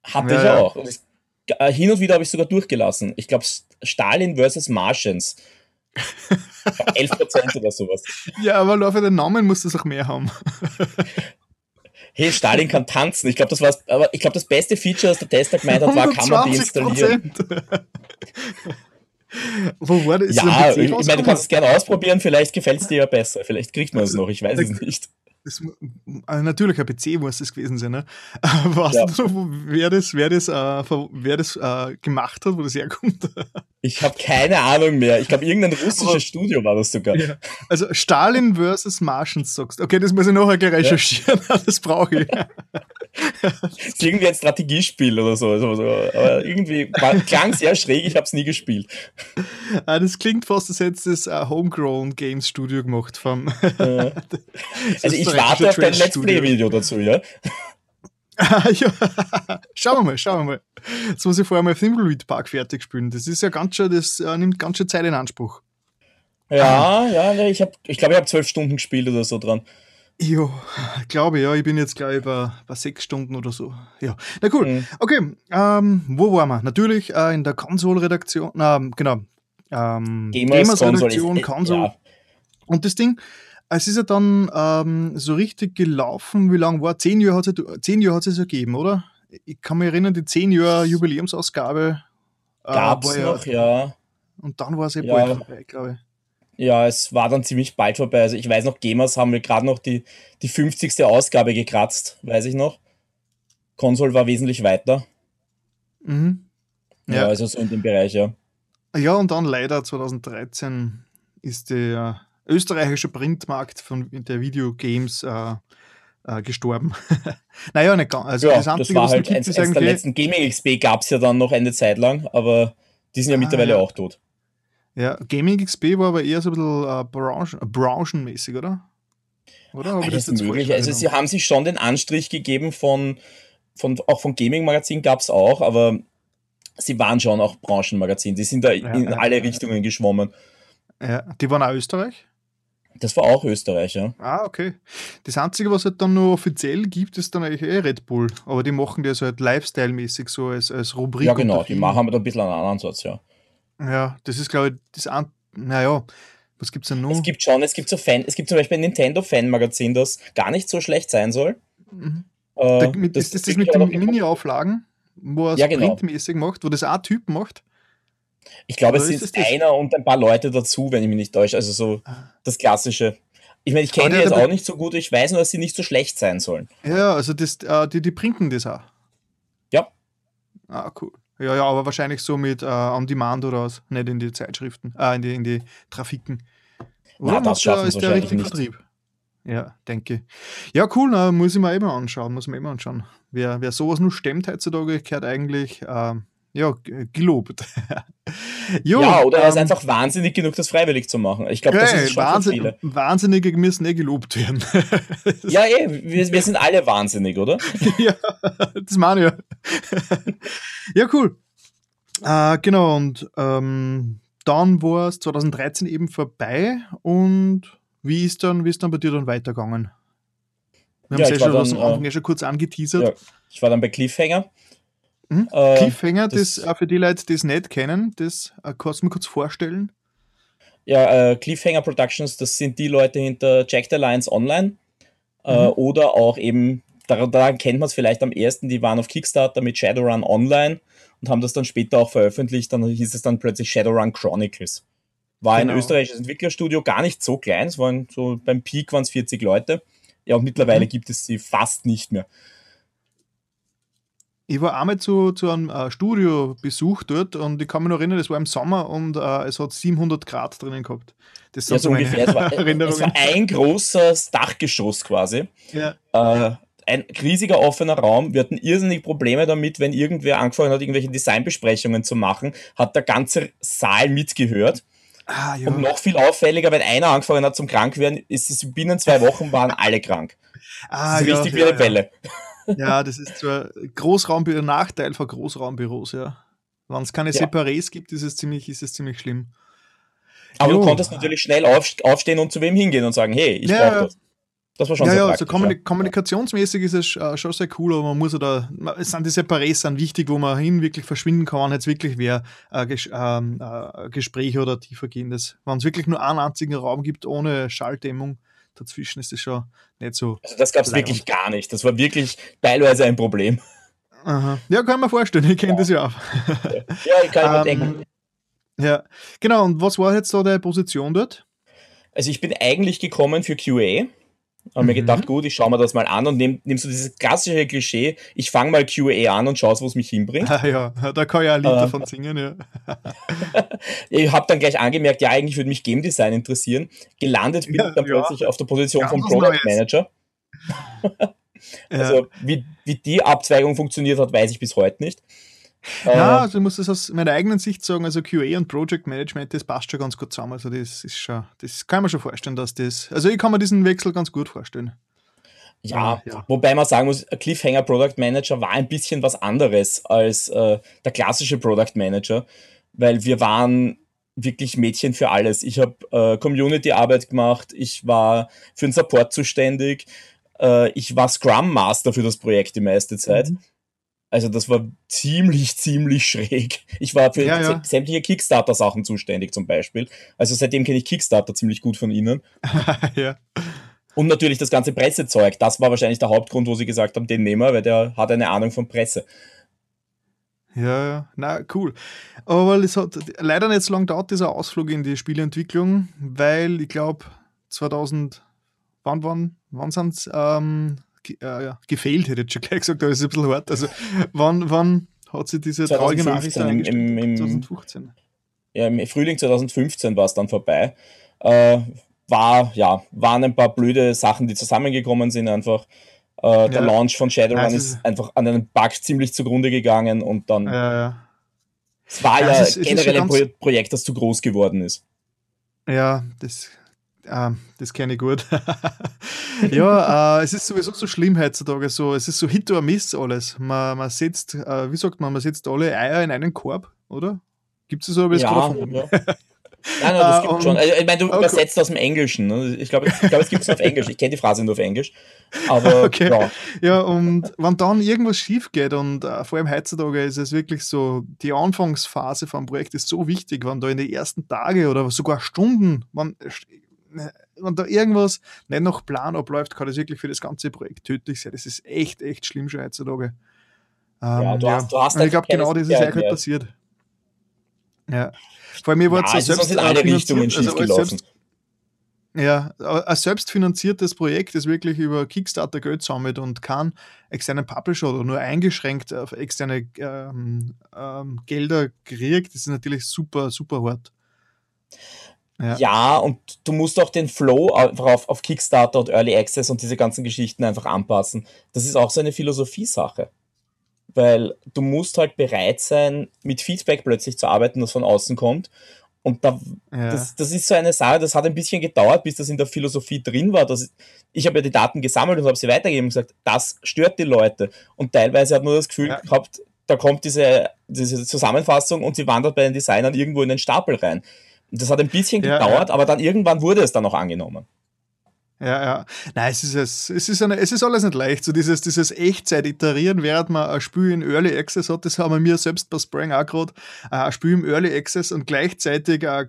Hatte ich auch. Und ich, äh, hin und wieder habe ich sogar durchgelassen. Ich glaube, Stalin versus Martians. [laughs] 11% oder sowas. Ja, aber nur für den Namen musst du es auch mehr haben. hey, Stalin kann tanzen. Ich glaube, das war, aber ich glaube, das beste Feature, das der Tester gemeint hat, war, kann man deinstallieren. Wo war das? Ja, ich, ich meine, du kannst es gerne ausprobieren, vielleicht gefällt es dir ja besser. Vielleicht kriegt man es noch, ich weiß es nicht das, äh, natürlich ein PC muss es gewesen sein. Ne? [laughs] Weißt ja. du, wer das, wer das, äh, wer das äh, gemacht hat, wo das herkommt? [laughs] ich habe keine Ahnung mehr. Ich glaube, irgendein russisches Aber, Studio war das sogar. Ja. Also Stalin versus Martians sagst Okay, das muss ich nachher gleich recherchieren. Ja. [laughs] das brauche ich. das ist irgendwie ein Strategiespiel oder so. Also, aber irgendwie klang sehr schräg, ich habe es nie gespielt. Ah, das klingt fast, als hätte es das Homegrown Games Studio gemacht. Vom also ich warte auf dein Let's Play-Video dazu, ja? [laughs] ja. Schauen wir mal, schauen wir mal. Jetzt muss ich vorher mal Thimbleweed Park fertig spielen. Das ist ja ganz schön, das äh, nimmt ganz schön Zeit in Anspruch. Ja, ja, ich glaube, ich, glaub, ich habe zwölf Stunden gespielt oder so dran. Jo, glaube ja, ich bin jetzt gleich bei, bei sechs Stunden oder so. Ja, na cool. Mhm. Okay, ähm, wo waren wir? Natürlich äh, in der Konsole-Redaktion, na, genau. Ähm, Gamers-Redaktion, Konsole. Ja. Und das Ding, es ist ja dann ähm, so richtig gelaufen, wie lange war? Zehn Jahre hat es, zehn Jahre hat es ergeben, oder? Ich kann mich erinnern, die zehn Jahre Jubiläumsausgabe äh, gab es noch, ja. Und dann war es eh ja bald vorbei, glaube ich. Ja, es war dann ziemlich bald vorbei. Also ich weiß noch, Gamers haben wir gerade noch die, die 50. Ausgabe gekratzt, weiß ich noch. Konsole war wesentlich weiter. Mhm. Ja. ja, also so in dem Bereich, ja. Ja, und dann leider 2013 ist der österreichische Printmarkt von der Videogames äh, äh, gestorben. [laughs] naja, nicht ganz. Also ja, das, Einzige, das war halt eins, eins der letzten Gaming XP gab es ja dann noch eine Zeit lang, aber die sind ja ah, mittlerweile ja. auch tot. Ja, Gaming XP war aber eher so ein bisschen äh, branchen, äh, branchenmäßig, oder? Oder? Aber das ist möglich. Also sie haben sich schon den Anstrich gegeben von, von auch von Gaming-Magazin gab es auch, aber sie waren schon auch Branchenmagazin. Die sind da ja, in alle Richtungen geschwommen. Ja, die waren auch Österreich? Das war auch Österreich, ja. Ah, okay. Das Einzige, was halt dann nur offiziell gibt, ist dann eigentlich eh Red Bull. Aber die machen das halt Lifestyle-mäßig so als, als Rubrik. Ja, genau, die machen da ein bisschen einen anderen Ansatz, ja. Ja, das ist, glaube ich, das an. Naja, was gibt es denn noch? Es gibt schon, es gibt so Fan, es gibt zum Beispiel ein Nintendo-Fan-Magazin, das gar nicht so schlecht sein soll. Mhm. Äh, da, mit, das, ist das, das mit den Mini-Auflagen, wo er es ja, genau. printmäßig macht, wo das auch Typ macht? Ich glaube, es sind einer und ein paar Leute dazu, wenn ich mich nicht täusche. Also so ah. das Klassische. Ich meine, ich kenne die jetzt auch nicht so gut, ich weiß nur, dass sie nicht so schlecht sein sollen. Ja, also das, äh, die, die printen das auch. Ja. Ah, cool. Ja, ja, aber wahrscheinlich so mit äh, On Demand oder was, nicht in die Zeitschriften, äh, in die, in die Trafiken. Oder Na, das schaffen ist der richtig nicht. Vertrieb? Ja, denke. Ja, cool, na, muss ich mir immer anschauen, muss man immer anschauen. Wer, wer sowas nur stemmt heutzutage, gehört eigentlich äh, ja, gelobt. [laughs] ja, oder er ist ähm, einfach wahnsinnig genug, das freiwillig zu machen. Ich glaube, das ist schon Wahnsinn, viele. Wahnsinnige müssen eh gelobt werden. [laughs] ja, eh, wir, wir, sind alle wahnsinnig, oder? [laughs] ja, das meine ich. ja, cool. Äh, genau, und ähm, dann war es 2013 eben vorbei und wie ist dann, wie ist dann bei dir dann weitergegangen? Wir ja, haben es ja schon, am Anfang äh, schon kurz angeteasert. Ja, ich war dann bei Cliffhanger. Mhm. Äh, Cliffhanger, das, das für die Leute, die es nicht kennen, das äh, kannst du mir kurz vorstellen? Ja, äh, Cliffhanger Productions, das sind die Leute hinter Jack the Lions Online äh, mhm. oder auch eben, da, da kennt man es vielleicht am ersten, die waren auf Kickstarter mit Shadowrun Online und haben das dann später auch veröffentlicht, dann hieß es dann plötzlich Shadowrun Chronicles. War genau. ein österreichisches Entwicklerstudio, gar nicht so klein, es waren so beim Peak waren es 40 Leute. Ja, und mittlerweile mhm. gibt es sie fast nicht mehr. Ich war einmal zu, zu einem äh, Studiobesuch dort und ich kann mich noch erinnern, es war im Sommer und äh, es hat 700 Grad drinnen gehabt. Das sind ja, so ungefähr. Es war, [laughs] es war, ein großes Dachgeschoss quasi. Ja. Äh, ein riesiger offener Raum. Wir hatten irrsinnig Probleme damit, wenn irgendwer angefangen hat, irgendwelche Designbesprechungen zu machen, hat der ganze Saal mitgehört. Ah, ja. Und noch viel auffälliger, wenn einer angefangen hat zum Krankwerden, ist es binnen zwei Wochen waren alle krank. Ah, das ist ja, richtig wie eine Welle. Ja, das ist zwar Großraumbüro, Nachteil von Großraumbüros, ja. Wenn es keine ja. Separés gibt, ist es ziemlich, ist es ziemlich schlimm. Aber jo. du konntest natürlich schnell aufstehen und zu wem hingehen und sagen, hey, ich ja, brauche das. Das war schon ja, sehr ja, also kommunik kommunikationsmäßig ist es äh, schon sehr cool, aber man muss da, es sind die Separés sind wichtig, wo man hin wirklich verschwinden kann, wenn jetzt wirklich wer äh, ges ähm, äh, Gespräche oder tiefergehendes. Wenn es wirklich nur einen einzigen Raum gibt ohne Schalldämmung, dazwischen ist es schon nicht so. Also das gab es wirklich gar nicht. Das war wirklich teilweise ein Problem. Aha. Ja, kann man vorstellen, ich kenne ja. das ja auch. Ja, ich kann mir ähm, denken. Ja, genau. Und was war jetzt so deine Position dort? Also ich bin eigentlich gekommen für QA. Habe mhm. mir gedacht, gut, ich schaue mir das mal an und nehme nehm so dieses klassische Klischee, ich fange mal QA an und schaue, wo es mich hinbringt. Ah, [laughs] ja, da kann ich ein Lied äh, davon singen, ja. [laughs] ich habe dann gleich angemerkt, ja, eigentlich würde mich Game Design interessieren. Gelandet bin ja, ich dann ja. plötzlich auf der Position Ganz vom Product. Manager. [laughs] also, wie, wie die Abzweigung funktioniert hat, weiß ich bis heute nicht. Ja, also ich muss das aus meiner eigenen Sicht sagen, also QA und Project Management, das passt schon ganz gut zusammen. Also das ist schon, das kann man schon vorstellen, dass das, also ich kann mir diesen Wechsel ganz gut vorstellen. Ja, ja, wobei man sagen muss, Cliffhanger Product Manager war ein bisschen was anderes als äh, der klassische Product Manager, weil wir waren wirklich Mädchen für alles. Ich habe äh, Community-Arbeit gemacht, ich war für den Support zuständig, äh, ich war Scrum Master für das Projekt die meiste Zeit. Mhm. Also das war ziemlich, ziemlich schräg. Ich war für ja, ja. sämtliche Kickstarter-Sachen zuständig zum Beispiel. Also seitdem kenne ich Kickstarter ziemlich gut von Ihnen. [laughs] ja. Und natürlich das ganze Pressezeug. Das war wahrscheinlich der Hauptgrund, wo Sie gesagt haben, den nehmen wir, weil der hat eine Ahnung von Presse. Ja, ja, na cool. Aber es hat leider nicht so lange dauert, dieser Ausflug in die Spieleentwicklung, weil ich glaube 2000, wann, wann, wann sind es? Ähm, äh, ja, gefehlt, hätte ich schon gleich gesagt, aber es ist ein bisschen hart. Also, wann, wann hat sie diese traurige Nachricht eingestellt? Im, im, 2015. Ja, im Frühling 2015 war es dann vorbei. Äh, war, ja, waren ein paar blöde Sachen, die zusammengekommen sind einfach. Äh, der ja. Launch von Shadowrun ja, ist, einfach an einem Bug ziemlich zugrunde gegangen und dann. Ja, ja. Es war ja, es ist, generell ein Pro Projekt, das zu groß geworden ist. Ja, das Ah, das kenne ich gut. [laughs] ja, äh, es ist sowieso so schlimm heutzutage. So, es ist so Hit or Miss alles. Man, man setzt, äh, wie sagt man, man setzt alle Eier in einen Korb, oder? Gibt es so, aber ja, ja. [laughs] Nein, nein, das uh, gibt schon. Also, ich meine, du okay. übersetzt aus dem Englischen. Ne? Ich glaube, ich glaub, es gibt es auf Englisch. Ich kenne die Phrase nur auf Englisch. Aber [laughs] okay. ja. Ja, und wenn dann irgendwas schief geht und uh, vor allem heutzutage ist es wirklich so, die Anfangsphase vom Projekt ist so wichtig, wenn da in den ersten Tage oder sogar Stunden, wenn [laughs] wenn da irgendwas nicht nach Plan abläuft, kann das wirklich für das ganze Projekt tödlich sein. Das ist echt, echt schlimm schon heutzutage. Ähm, ja, du hast, du hast ich glaube, genau das ist eigentlich halt passiert. Ja. Vor mir war ja, es selbst in alle Richtungen also als ja, ein selbstfinanziertes Projekt, das wirklich über Kickstarter Geld sammelt und keinen externen Publisher oder nur eingeschränkt auf externe ähm, ähm, Gelder kriegt, das ist natürlich super, super hart. Ja. ja. und du musst auch den Flow einfach auf, auf Kickstarter und Early Access und diese ganzen Geschichten einfach anpassen. Das ist auch so eine Philosophie-Sache. Weil du musst halt bereit sein, mit Feedback plötzlich zu arbeiten, das von außen kommt. Und da, ja. das, das ist so eine Sache, das hat ein bisschen gedauert, bis das in der Philosophie drin war. Dass, ich habe ja die Daten gesammelt und habe sie weitergegeben und gesagt, das stört die Leute. Und teilweise hat man das Gefühl ja. gehabt, da kommt diese, diese Zusammenfassung und sie wandert bei den Designern irgendwo in den Stapel rein. Das hat ein bisschen gedauert, ja, aber dann irgendwann wurde es dann auch angenommen. Ja, ja. Nein, es ist, es, es, ist eine, es ist alles nicht leicht. So dieses, dieses Echtzeit-Iterieren, während man ein Spiel in Early Access hat, das haben wir mir selbst bei Spring auch gerade, äh, ein Spiel im Early Access und gleichzeitig äh,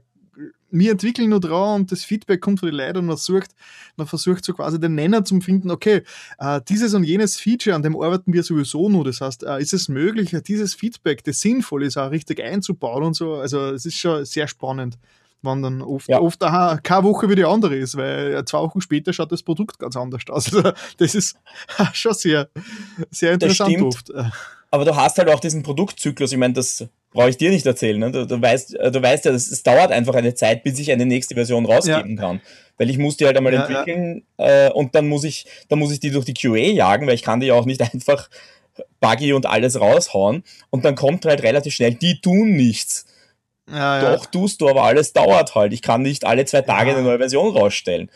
wir entwickeln nur dran und das Feedback kommt von den Leuten und man sucht, man versucht so quasi den Nenner zu finden, okay, äh, dieses und jenes Feature, an dem arbeiten wir sowieso nur. Das heißt, äh, ist es möglich, dieses Feedback, das sinnvoll ist, auch richtig einzubauen und so. Also es ist schon sehr spannend wann dann oft, ja. oft aha, keine Woche wie die andere ist, weil zwei Wochen später schaut das Produkt ganz anders aus. [laughs] Also das ist [laughs] schon sehr, sehr interessant oft. Aber du hast halt auch diesen Produktzyklus, ich meine, das brauche ich dir nicht erzählen. Ne? Du, du, weißt, äh, du weißt ja, es dauert einfach eine Zeit, bis ich eine nächste Version rausgeben ja. kann. Weil ich muss die halt einmal ja, entwickeln ja. Äh, und dann muss ich, dann muss ich die durch die QA jagen, weil ich kann die ja auch nicht [laughs] einfach buggy und alles raushauen. Und dann kommt halt relativ schnell, die tun nichts. Ja, Doch tust du, aber alles dauert halt. Ich kann nicht alle zwei Tage eine neue Version rausstellen.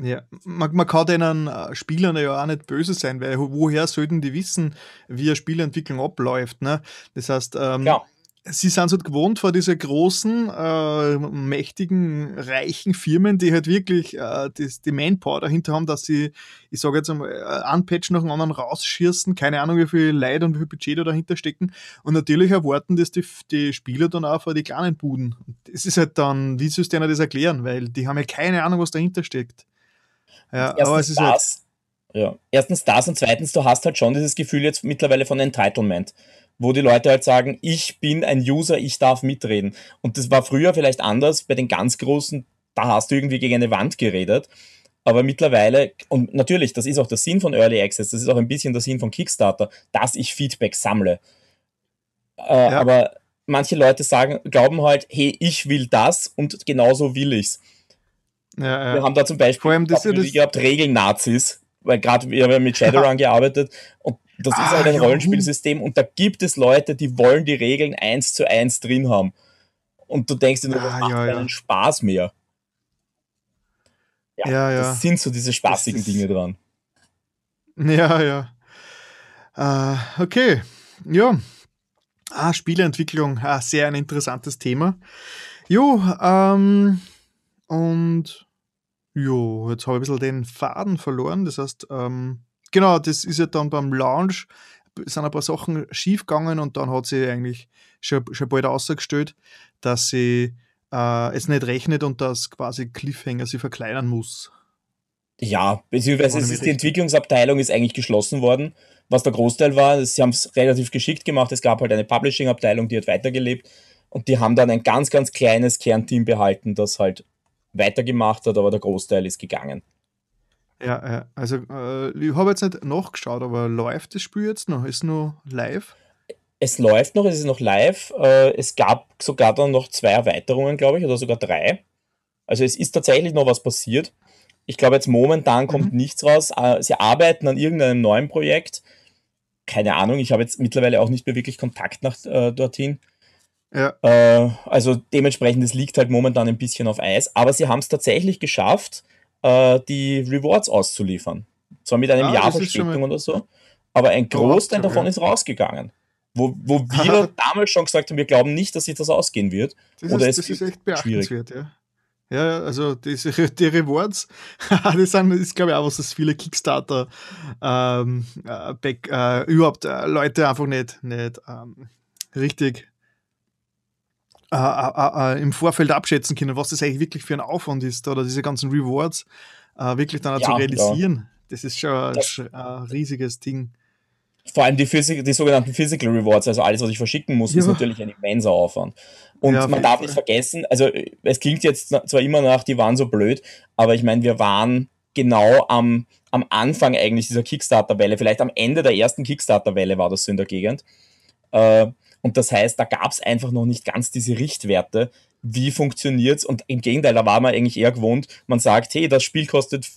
Ja, man, man kann den äh, Spielern ja auch nicht böse sein, weil woher sollten die wissen, wie eine Spielentwicklung abläuft? Ne? Das heißt, ähm, ja sie sind halt gewohnt vor diese großen, äh, mächtigen, reichen Firmen, die halt wirklich äh, das, die Manpower dahinter haben, dass sie, ich sage jetzt einmal, äh, einen Patch nach dem anderen rausschießen, keine Ahnung, wie viel Leid und wie viel Budget da dahinter stecken. Und natürlich erwarten das die, die Spieler dann auch vor die kleinen Buden. Es ist halt dann, wie sollst du denen das erklären? Weil die haben ja keine Ahnung, was dahinter steckt. Ja, Erstens aber es ist halt das, halt, ja. Erstens das und zweitens, du hast halt schon dieses Gefühl jetzt mittlerweile von Entitlement wo die Leute halt sagen, ich bin ein User, ich darf mitreden. Und das war früher vielleicht anders bei den ganz Großen, da hast du irgendwie gegen eine Wand geredet. Aber mittlerweile, und natürlich, das ist auch der Sinn von Early Access, das ist auch ein bisschen der Sinn von Kickstarter, dass ich Feedback sammle. Äh, ja. Aber manche Leute sagen, glauben halt, hey, ich will das und genauso will ich's. Ja, ja. Wir haben da zum Beispiel allem das, das gehabt, Regeln-Nazis, weil gerade wir haben mit Shadowrun gearbeitet und das ah, ist halt ein Rollenspielsystem und da gibt es Leute, die wollen die Regeln eins zu eins drin haben. Und du denkst dir nur, das ah, macht ja, keinen ja. Spaß mehr. Ja, ja, ja, das sind so diese spaßigen Dinge dran. Ja, ja. Uh, okay, ja. Ah, Spieleentwicklung, ah, sehr ein interessantes Thema. Jo, ähm, und jo, jetzt habe ich ein bisschen den Faden verloren. Das heißt, ähm, genau, das ist ja dann beim Launch, sind ein paar Sachen schiefgegangen und dann hat sie eigentlich schon, schon bald ausgestellt, dass sie äh, es nicht rechnet und dass quasi Cliffhanger sie verkleinern muss. Ja, beziehungsweise ist die Entwicklungsabteilung ist eigentlich geschlossen worden, was der Großteil war. Sie haben es relativ geschickt gemacht. Es gab halt eine Publishing-Abteilung, die hat weitergelebt und die haben dann ein ganz, ganz kleines Kernteam behalten, das halt weitergemacht hat, aber der Großteil ist gegangen. Ja, ja. also äh, ich habe jetzt nicht nachgeschaut, aber läuft das Spiel jetzt noch? Ist nur live? Es läuft noch, es ist noch live. Äh, es gab sogar dann noch zwei Erweiterungen, glaube ich, oder sogar drei. Also es ist tatsächlich noch was passiert. Ich glaube, jetzt momentan kommt mhm. nichts raus. Äh, sie arbeiten an irgendeinem neuen Projekt. Keine Ahnung, ich habe jetzt mittlerweile auch nicht mehr wirklich Kontakt nach dorthin. Ja. Äh, also dementsprechend, es liegt halt momentan ein bisschen auf Eis. Aber sie haben es tatsächlich geschafft, äh, die Rewards auszuliefern. Zwar mit einem ah, Jahr Verspätung oder so, aber ein Großteil davon ja. ist rausgegangen. Wo, wo wir [laughs] damals schon gesagt haben, wir glauben nicht, dass sich das ausgehen wird. Das, oder ist, das ist echt beachtenswert, ja. Ja, also diese, [laughs] die Rewards, [laughs] das sind, ist glaube ich auch was, das viele Kickstarter ähm, äh, back, äh, überhaupt äh, Leute einfach nicht, nicht ähm, richtig äh, äh, äh, im Vorfeld abschätzen können, was das eigentlich wirklich für ein Aufwand ist oder diese ganzen Rewards äh, wirklich dann ja, zu realisieren. Ja. Das ist schon das, ein riesiges Ding. Vor allem die, Physik, die sogenannten Physical Rewards, also alles, was ich verschicken muss, ja. ist natürlich ein immenser Aufwand. Und man darf nicht vergessen, also es klingt jetzt zwar immer nach, die waren so blöd, aber ich meine, wir waren genau am, am Anfang eigentlich dieser Kickstarter-Welle, vielleicht am Ende der ersten Kickstarter-Welle war das so in der Gegend. Äh, und das heißt, da gab es einfach noch nicht ganz diese Richtwerte. Wie funktioniert es? Und im Gegenteil, da war man eigentlich eher gewohnt, man sagt, hey, das Spiel kostet,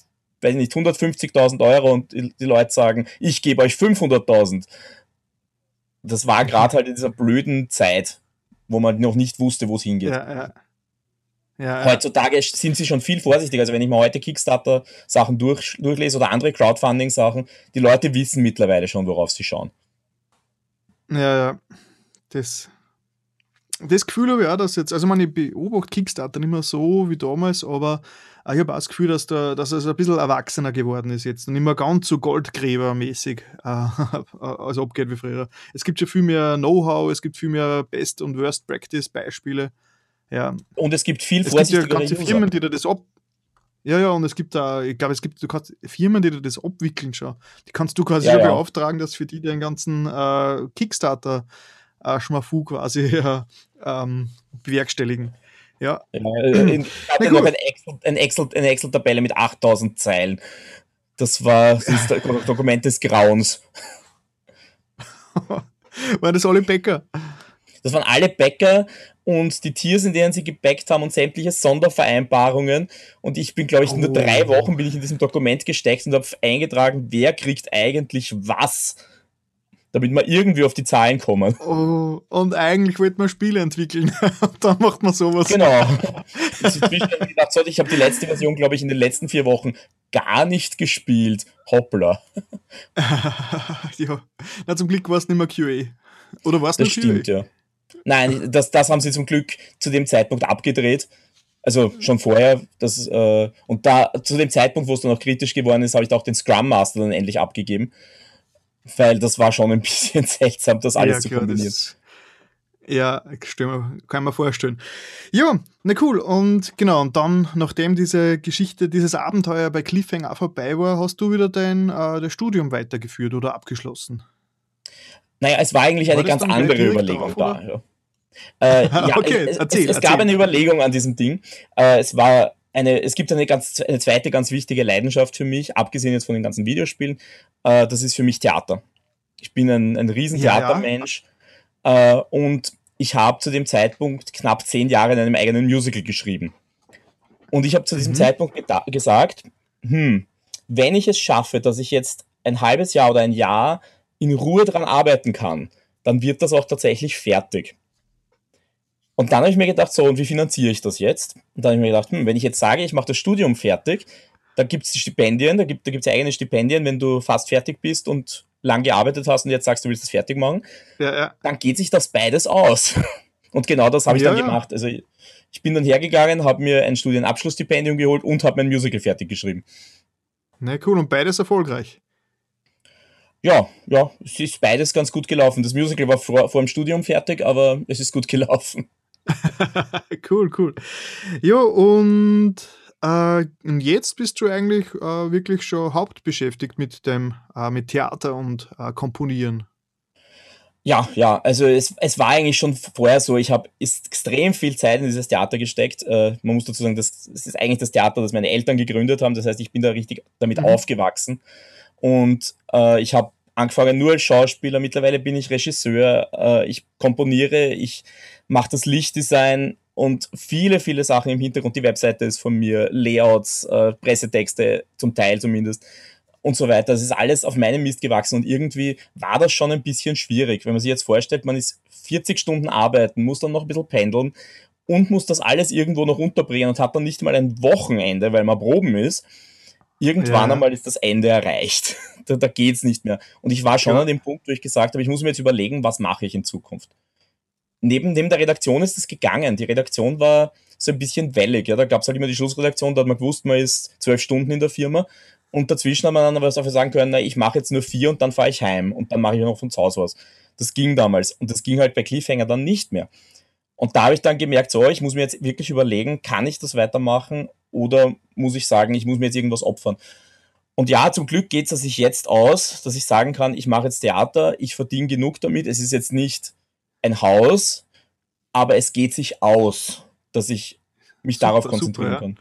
weiß nicht, 150.000 Euro und die, die Leute sagen, ich gebe euch 500.000. Das war gerade halt in dieser blöden Zeit, wo man noch nicht wusste, wo es hingeht. Ja, ja. Ja, Heutzutage sind sie schon viel vorsichtiger. Also wenn ich mir heute Kickstarter-Sachen durch, durchlese oder andere Crowdfunding-Sachen, die Leute wissen mittlerweile schon, worauf sie schauen. Ja, ja. Das das Gefühl habe ich auch, dass jetzt, also meine, ich beobachte Kickstarter nicht mehr so wie damals, aber ich habe auch das Gefühl, dass, der, dass es ein bisschen erwachsener geworden ist jetzt und nicht mehr ganz so Goldgräbermäßig äh, [laughs] also abgeht wie früher. Es gibt schon viel mehr Know-how, es gibt viel mehr Best- und Worst-Practice-Beispiele. Ja. Und es gibt viel es gibt ja ganze. Firmen, die da das ab ja, ja, und es gibt da, ich glaube, es gibt, du kannst Firmen, die das abwickeln schon. Die kannst du quasi ja, ja. beauftragen, dass für die den ganzen äh, Kickstarter äh, Schmafu quasi [laughs] äh, ähm, bewerkstelligen. Ja. ja äh, ich hatte noch ein Excel, ein Excel, eine Excel-Tabelle mit 8000 Zeilen. Das war das [laughs] Dokument des Grauens. [laughs] waren das alle Bäcker? Das waren alle Bäcker und die Tiers, in denen sie gebackt haben und sämtliche Sondervereinbarungen. Und ich bin, glaube ich, nur drei oh. Wochen bin ich in diesem Dokument gesteckt und habe eingetragen, wer kriegt eigentlich was damit wir irgendwie auf die Zahlen kommen. Oh, und eigentlich wollte man Spiele entwickeln. [laughs] und dann macht man sowas. Genau. ich habe die letzte Version, glaube ich, in den letzten vier Wochen gar nicht gespielt. Hoppla. [laughs] ja. Na, zum Glück war es nicht mehr QA. Oder war es nur Das stimmt, QA? ja. Nein, das, das haben sie zum Glück zu dem Zeitpunkt abgedreht. Also schon vorher. Das, äh, und da zu dem Zeitpunkt, wo es dann auch kritisch geworden ist, habe ich auch den Scrum Master dann endlich abgegeben weil das war schon ein bisschen [laughs] seltsam, das alles ja, zu kombinieren. Das, ja, stimmt, kann man vorstellen. Ja, na cool. Und genau, und dann, nachdem diese Geschichte, dieses Abenteuer bei Cliffhanger vorbei war, hast du wieder dein äh, das Studium weitergeführt oder abgeschlossen? Naja, es war eigentlich war eine ganz andere Überlegung da. Ja. Äh, [laughs] ja, okay, es, erzähl, es, es gab eine Überlegung an diesem Ding. Äh, es war eine, es gibt eine ganz, eine zweite ganz wichtige Leidenschaft für mich, abgesehen jetzt von den ganzen Videospielen, äh, das ist für mich Theater. Ich bin ein, ein riesen Theatermensch ja, ja. äh, und ich habe zu dem Zeitpunkt knapp zehn Jahre in einem eigenen Musical geschrieben. Und ich habe zu diesem mhm. Zeitpunkt gesagt, hm, wenn ich es schaffe, dass ich jetzt ein halbes Jahr oder ein Jahr in Ruhe dran arbeiten kann, dann wird das auch tatsächlich fertig. Und dann habe ich mir gedacht, so, und wie finanziere ich das jetzt? Und dann habe ich mir gedacht, hm, wenn ich jetzt sage, ich mache das Studium fertig, da gibt es Stipendien, da gibt es da eigene Stipendien, wenn du fast fertig bist und lang gearbeitet hast und jetzt sagst, du willst das fertig machen, ja, ja. dann geht sich das beides aus. [laughs] Und genau das habe ich ja, dann gemacht. Also ich bin dann hergegangen, habe mir ein Studienabschlussstipendium geholt und habe mein Musical fertig geschrieben. Na cool, und beides erfolgreich. Ja, ja, es ist beides ganz gut gelaufen. Das Musical war vor, vor dem Studium fertig, aber es ist gut gelaufen. [laughs] cool, cool. Ja, und, äh, und jetzt bist du eigentlich äh, wirklich schon hauptbeschäftigt mit dem, äh, mit Theater und äh, Komponieren. Ja, ja, also es, es war eigentlich schon vorher so, ich habe extrem viel Zeit in dieses Theater gesteckt. Äh, man muss dazu sagen, das, das ist eigentlich das Theater, das meine Eltern gegründet haben. Das heißt, ich bin da richtig damit mhm. aufgewachsen. Und äh, ich habe angefangen nur als Schauspieler, mittlerweile bin ich Regisseur, äh, ich komponiere, ich mache das Lichtdesign und viele, viele Sachen im Hintergrund. Die Webseite ist von mir, Layouts, äh, Pressetexte, zum Teil zumindest und so weiter. Das ist alles auf meinem Mist gewachsen und irgendwie war das schon ein bisschen schwierig. Wenn man sich jetzt vorstellt, man ist 40 Stunden arbeiten, muss dann noch ein bisschen pendeln und muss das alles irgendwo noch unterbringen und hat dann nicht mal ein Wochenende, weil man proben ist irgendwann ja. einmal ist das Ende erreicht. [laughs] da, da geht's nicht mehr. Und ich war schon ja. an dem Punkt, wo ich gesagt habe, ich muss mir jetzt überlegen, was mache ich in Zukunft. Neben, neben der Redaktion ist es gegangen. Die Redaktion war so ein bisschen wellig. Ja? Da gab es halt immer die Schlussredaktion, da hat man gewusst, man ist zwölf Stunden in der Firma. Und dazwischen hat man dann aber dafür sagen können, na, ich mache jetzt nur vier und dann fahre ich heim und dann mache ich noch von zu Hause was. Das ging damals. Und das ging halt bei Cliffhanger dann nicht mehr. Und da habe ich dann gemerkt, so, ich muss mir jetzt wirklich überlegen, kann ich das weitermachen oder muss ich sagen, ich muss mir jetzt irgendwas opfern? Und ja, zum Glück geht es sich jetzt aus, dass ich sagen kann, ich mache jetzt Theater, ich verdiene genug damit. Es ist jetzt nicht ein Haus, aber es geht sich aus, dass ich mich super, darauf konzentrieren super, ja. kann.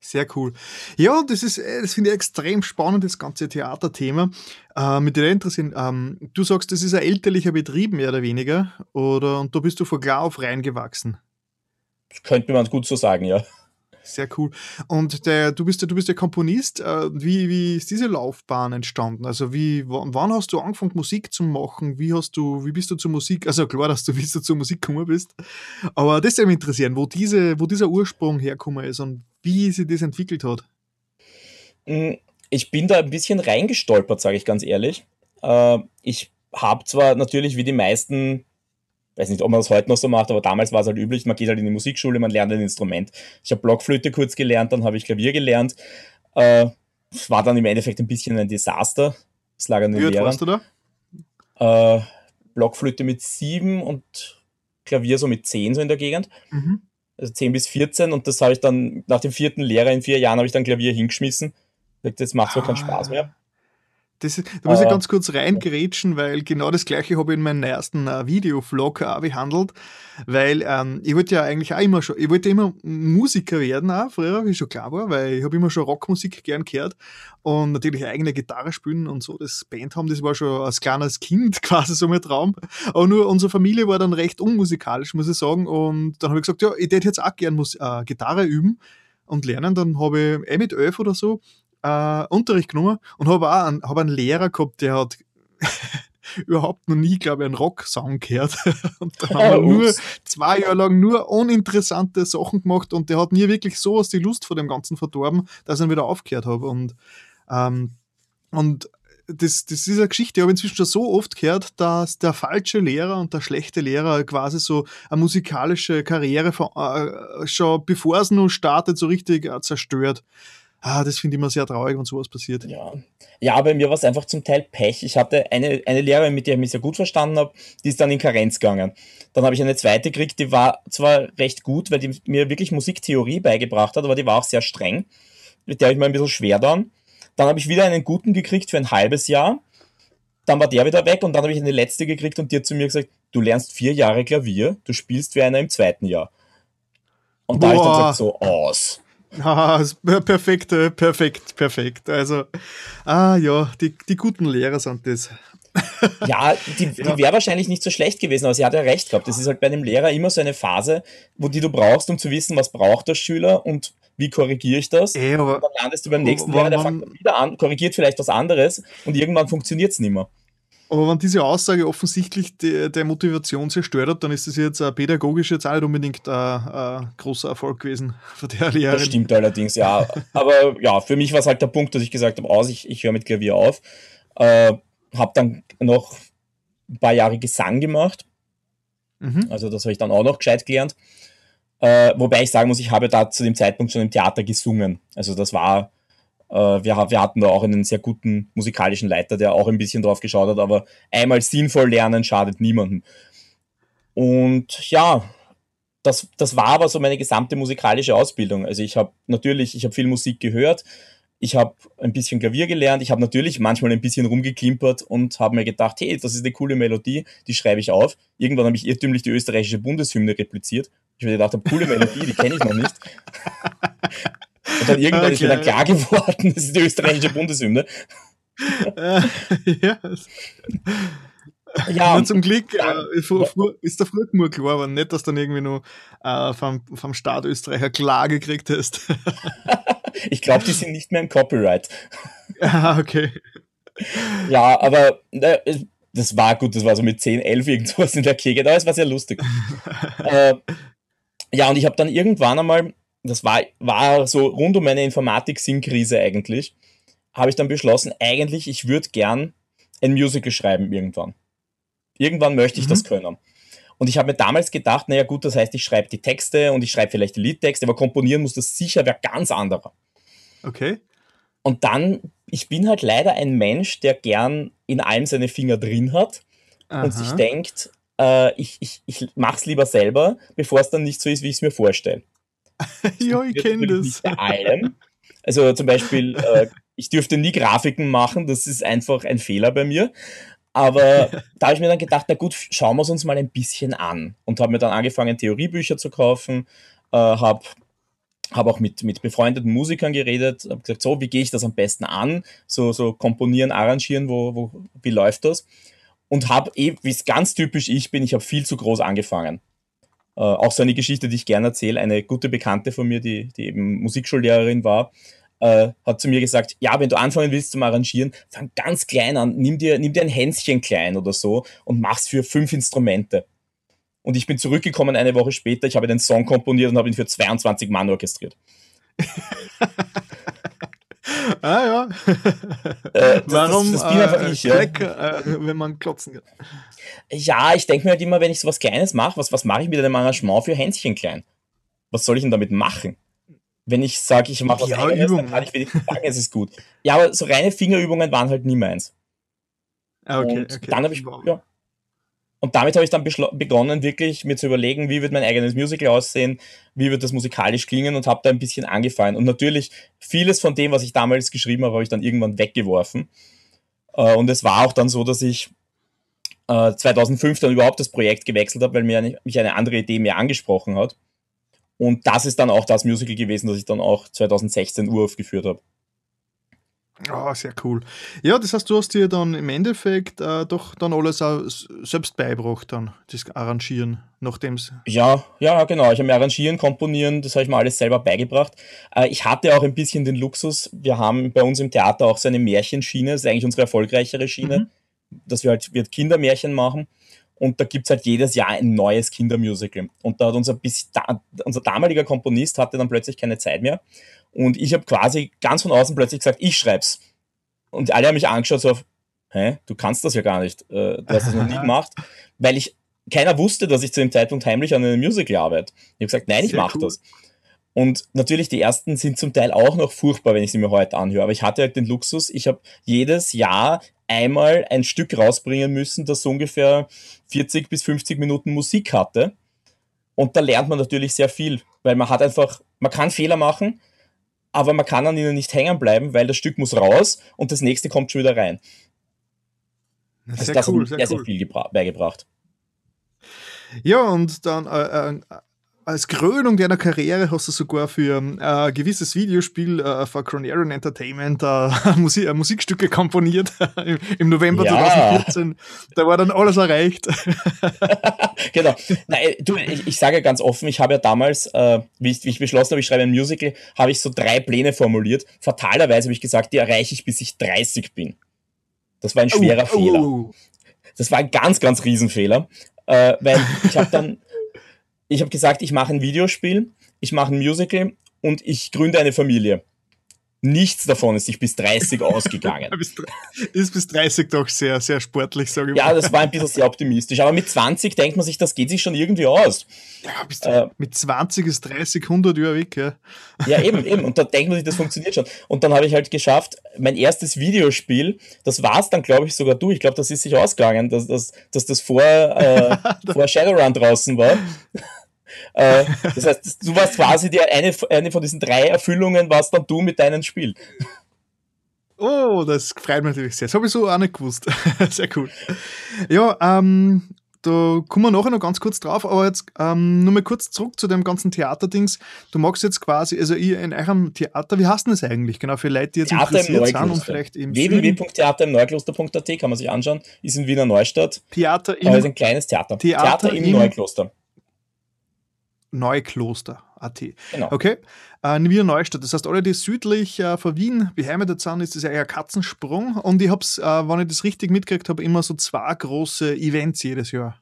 Sehr cool. Ja, das ist, äh, das finde ich extrem spannend, das ganze Theaterthema. Äh, mit dir interessieren, ähm, du sagst, das ist ein elterlicher Betrieb, mehr oder weniger, oder, und da bist du von klar auf reingewachsen. Könnte man gut so sagen, ja. Sehr cool. Und der, du bist ja, du bist ja Komponist. Äh, wie, wie ist diese Laufbahn entstanden? Also wie, wann hast du angefangen, Musik zu machen? Wie hast du, wie bist du zur Musik? Also klar, dass du [laughs] wie du zur Musik gekommen bist. Aber das würde mich interessieren, wo diese, wo dieser Ursprung hergekommen ist und wie sich das entwickelt hat. Mm, ich bin da ein bisschen reingestolpert, sage ich ganz ehrlich. Äh, ich habe zwar natürlich wie die meisten weiß nicht, ob man das heute noch so macht, aber damals war es halt üblich, man geht halt in die Musikschule, man lernt ein Instrument. Ich habe Blockflöte kurz gelernt, dann habe ich Klavier gelernt. Äh, war dann im Endeffekt ein bisschen ein Desaster. Das lag an den Wie Lehrern. du da? Äh, Blockflöte mit sieben und Klavier so mit zehn so in der Gegend. Mhm. Also zehn bis 14 und das habe ich dann nach dem vierten Lehrer in vier Jahren habe ich dann Klavier hingeschmissen. Das macht so ah. keinen Spaß mehr. Das, da muss ich ganz kurz reingerätschen, weil genau das gleiche habe ich in meinem ersten äh, Videovlog auch behandelt. Weil ähm, ich wollte ja eigentlich auch immer schon, ich wollte immer Musiker werden, auch früher, wie schon klar war, weil ich habe immer schon Rockmusik gern gehört und natürlich eigene Gitarre spielen und so. Das Band haben, das war schon als kleines Kind [laughs] quasi so mein Traum. Aber nur unsere Familie war dann recht unmusikalisch, muss ich sagen. Und dann habe ich gesagt, ja, ich hätte jetzt auch gern Mus äh, Gitarre üben und lernen. Dann habe ich eh mit elf oder so äh, Unterricht genommen und habe auch einen, hab einen Lehrer gehabt, der hat [laughs] überhaupt noch nie, glaube ich, einen Rock-Song gehört. [laughs] und da haben wir nur zwei Jahre lang nur uninteressante Sachen gemacht und der hat mir wirklich so aus die Lust vor dem Ganzen verdorben, dass ich ihn wieder aufgehört habe. Und, ähm, und das, das ist eine Geschichte, ich habe inzwischen schon so oft gehört, dass der falsche Lehrer und der schlechte Lehrer quasi so eine musikalische Karriere von, äh, schon bevor es noch startet, so richtig äh, zerstört ah, das finde ich immer sehr traurig, wenn sowas passiert. Ja, ja bei mir war es einfach zum Teil Pech. Ich hatte eine, eine Lehrerin, mit der ich mich sehr gut verstanden habe, die ist dann in Karenz gegangen. Dann habe ich eine zweite gekriegt, die war zwar recht gut, weil die mir wirklich Musiktheorie beigebracht hat, aber die war auch sehr streng. Mit der habe ich mir ein bisschen schwer dann. Dann habe ich wieder einen guten gekriegt für ein halbes Jahr. Dann war der wieder weg und dann habe ich eine letzte gekriegt und die hat zu mir gesagt, du lernst vier Jahre Klavier, du spielst wie einer im zweiten Jahr. Und Boah. da habe ich dann gesagt, so aus. [laughs] Ah, perfekt, äh, perfekt, perfekt. Also, ah ja, die, die guten Lehrer sind das. [laughs] ja, die, die wäre wahrscheinlich nicht so schlecht gewesen, aber sie hat ja recht gehabt. Das ist halt bei einem Lehrer immer so eine Phase, wo die du brauchst, um zu wissen, was braucht der Schüler und wie korrigiere ich das. Ey, aber, und dann landest du beim nächsten Lehrer, der fängt wieder an, korrigiert vielleicht was anderes und irgendwann funktioniert es nicht mehr. Aber wenn diese Aussage offensichtlich der Motivation zerstört hat, dann ist das jetzt äh, pädagogisch jetzt auch nicht unbedingt ein, äh, ein großer Erfolg gewesen für der Lehrerin. Das stimmt allerdings, ja. Aber ja, für mich war es halt der Punkt, dass ich gesagt habe, aus, ich, ich höre mit Klavier auf. Äh, habe dann noch ein paar Jahre Gesang gemacht. Mhm. Also das habe ich dann auch noch gescheit gelernt. Äh, wobei ich sagen muss, ich habe da zu dem Zeitpunkt schon im Theater gesungen. Also das war äh, wir, wir, hatten da auch einen sehr guten musikalischen Leiter, der auch ein bisschen drauf geschaut hat, aber einmal sinnvoll lernen schadet niemandem. Und ja, das, das war aber so meine gesamte musikalische Ausbildung. Also ich habe natürlich, ich habe viel Musik gehört, ich habe ein bisschen Klavier gelernt, ich habe natürlich manchmal ein bisschen rumgeklimpert und habe mir gedacht, hey, das ist eine coole Melodie, die schreibe ich auf. Irgendwann habe ich irrtümlich die österreichische Bundeshymne repliziert. Ich mir gedacht, coole Melodie, die kenne ich noch nicht. [laughs] Und dann irgendwann okay. ist mir dann klar geworden, [laughs] das ist die österreichische [laughs] Bundeshymne. [laughs] ja. Ja, Nur zum Glück äh, ist der früher nur klar, aber nicht, dass dann irgendwie nur äh, vom, vom Staat Österreicher Klage gekriegt hast. ich glaube, die sind nicht mehr im Copyright. Ah, okay. Ja, aber äh, das war gut, das war so mit 10, 11 irgendwas in der Kegel, aber es war sehr lustig. äh, ja, und ich habe dann irgendwann einmal das war, war so rund um meine Informatik-Sinn-Krise eigentlich, habe ich dann beschlossen, eigentlich, ich würde gern ein Musical schreiben irgendwann. Irgendwann möchte ich mhm. das können. Und ich habe mir damals gedacht, naja gut, das heißt, ich schreibe die Texte und ich schreibe vielleicht die Liedtexte, aber komponieren muss das sicher wer ganz anderer. Okay. Und dann, ich bin halt leider ein Mensch, der gern in allem seine Finger drin hat Aha. und sich denkt, äh, ich, ich, ich mach's lieber selber, bevor es dann nicht so ist, wie ich es mir vorstelle. [laughs] ja, ich kenne das. Bei allem. Also zum Beispiel, [laughs] äh, ich dürfte nie Grafiken machen, das ist einfach ein Fehler bei mir. Aber da habe ich mir dann gedacht, na gut, schauen wir es uns mal ein bisschen an. Und habe mir dann angefangen, Theoriebücher zu kaufen, äh, habe hab auch mit, mit befreundeten Musikern geredet, habe gesagt, so, wie gehe ich das am besten an? So, so komponieren, arrangieren, wo, wo, wie läuft das? Und habe eh, wie es ganz typisch ich bin, ich habe viel zu groß angefangen. Äh, auch so eine Geschichte, die ich gerne erzähle. Eine gute Bekannte von mir, die, die eben Musikschullehrerin war, äh, hat zu mir gesagt, ja, wenn du anfangen willst zum Arrangieren, fang ganz klein an, nimm dir, nimm dir ein Hänschen klein oder so und mach's für fünf Instrumente. Und ich bin zurückgekommen eine Woche später, ich habe den Song komponiert und habe ihn für 22 Mann orchestriert. [laughs] [laughs] Ah ja. Äh, das- Warum das- das einfach äh, ich, ja. Black, äh, wenn man klotzen kann? Ja, ich denke mir halt immer, wenn ich sowas Kleines mache, was, was mache ich mit einem Arrangement für Hänschen klein? Was soll ich denn damit machen? Wenn ich sage, ich mache was Ja, Übung, dann kann ich wenigstens sagen, es ist gut. Ja, aber so reine Fingerübungen waren halt nie meins. Ah, okay, okay. dann habe ich, ja. Und damit habe ich dann begonnen, wirklich mir zu überlegen, wie wird mein eigenes Musical aussehen, wie wird das musikalisch klingen und habe da ein bisschen angefangen. Und natürlich, vieles von dem, was ich damals geschrieben habe, habe ich dann irgendwann weggeworfen. Äh, und es war auch dann so, dass ich äh, 2005 dann überhaupt das Projekt gewechselt habe, weil mich eine andere Idee mehr angesprochen hat. Und das ist dann auch das Musical gewesen, das ich dann auch 2016 uraufgeführt habe. Ah, sehr cool. Ja, das heißt, du hast dir dann im Endeffekt äh, doch dann alles auch selbst beigebracht, dann, das Arrangieren, nachdem es. Ja, ja, genau. Ich habe mir arrangieren, komponieren, das habe ich mir alles selber beigebracht. Äh, ich hatte auch ein bisschen den Luxus, wir haben bei uns im Theater auch so eine Märchenschiene, das ist eigentlich unsere erfolgreichere Schiene, dass wir halt wir Kindermärchen machen. Und da gibt's halt jedes Jahr ein neues Kindermusical. Und da hat unser, bis da, unser damaliger Komponist hatte dann plötzlich keine Zeit mehr. Und ich habe quasi ganz von außen plötzlich gesagt, ich schreib's. Und alle haben mich angeschaut, so auf, hä, du kannst das ja gar nicht. Äh, du hast das noch nie [laughs] gemacht. Weil ich, keiner wusste, dass ich zu dem Zeitpunkt heimlich an einem Musical arbeite. Ich habe gesagt, nein, ich mache cool. das. Und natürlich, die ersten sind zum Teil auch noch furchtbar, wenn ich sie mir heute anhöre. Aber ich hatte halt den Luxus, ich habe jedes Jahr einmal ein Stück rausbringen müssen, das so ungefähr 40 bis 50 Minuten Musik hatte. Und da lernt man natürlich sehr viel, weil man hat einfach, man kann Fehler machen, aber man kann an ihnen nicht hängen bleiben, weil das Stück muss raus und das nächste kommt schon wieder rein. Also Sehr das hat cool, mir sehr sehr, cool. viel gebra- beigebracht. Ja, und dann äh, äh, als Krönung deiner Karriere hast du sogar für äh, ein gewisses Videospiel äh, für Cronarian Entertainment äh, [laughs] Musik, äh, Musikstücke komponiert [laughs] im, im November Ja. 2014. Da war dann alles erreicht. [laughs] genau. Nein, du, ich, ich sage ganz offen, ich habe ja damals, äh, wie, ich, wie ich beschlossen habe, ich schreibe ein Musical, habe ich so drei Pläne formuliert. Fatalerweise habe ich gesagt, die erreiche ich, bis ich 30 bin. Das war ein schwerer Oh, oh, Fehler. oh. Das war ein ganz, ganz Riesenfehler, äh, weil ich habe dann, ich habe gesagt, ich mache ein Videospiel, ich mache ein Musical und ich gründe eine Familie. Nichts davon ist sich bis 30 ausgegangen. [laughs] Ist bis 30 doch sehr, sehr sportlich, sage ich Ja, mal. das war ein bisschen sehr optimistisch. Aber mit 20 denkt man sich, das geht sich schon irgendwie aus. Ja, Äh, mit 20 ist 30, 100 Jahre weg. Ja. Ja, eben, eben. Und da denkt man sich, das funktioniert schon. Und dann habe ich halt geschafft, mein erstes Videospiel, das war es dann, glaube ich, sogar du. Ich glaube, das ist sich ausgegangen, dass, dass, dass das vor, äh, [laughs] vor Shadowrun draußen war. Äh, das heißt, du warst quasi die, eine, eine von diesen drei Erfüllungen, warst dann du mit deinem Spiel. Oh, das freut mich natürlich sehr. Das habe ich so auch nicht gewusst. [laughs] sehr cool. Ja, ähm, da kommen wir nachher noch ganz kurz drauf, aber jetzt ähm, nur mal kurz zurück zu dem ganzen Theaterdings. Du magst jetzt quasi, also ihr in eurem Theater, wie heißt denn das eigentlich? Genau, für Leute, die jetzt Theater im interessiert sind und vielleicht im Süden www.theaterimneukloster.at kann man sich anschauen. Ist in Wiener Neustadt. Theater Aber ist im ein kleines Theater. Theater im, im- Neukloster. Neukloster. AT. Genau. Okay. Äh, Wiener Neustadt. Das heißt, alle, die südlich äh, von Wien beheimatet sind, ist das ja eher Katzensprung. Und ich hab's, äh, wenn ich das richtig mitgekriegt habe, immer so zwei große Events jedes Jahr.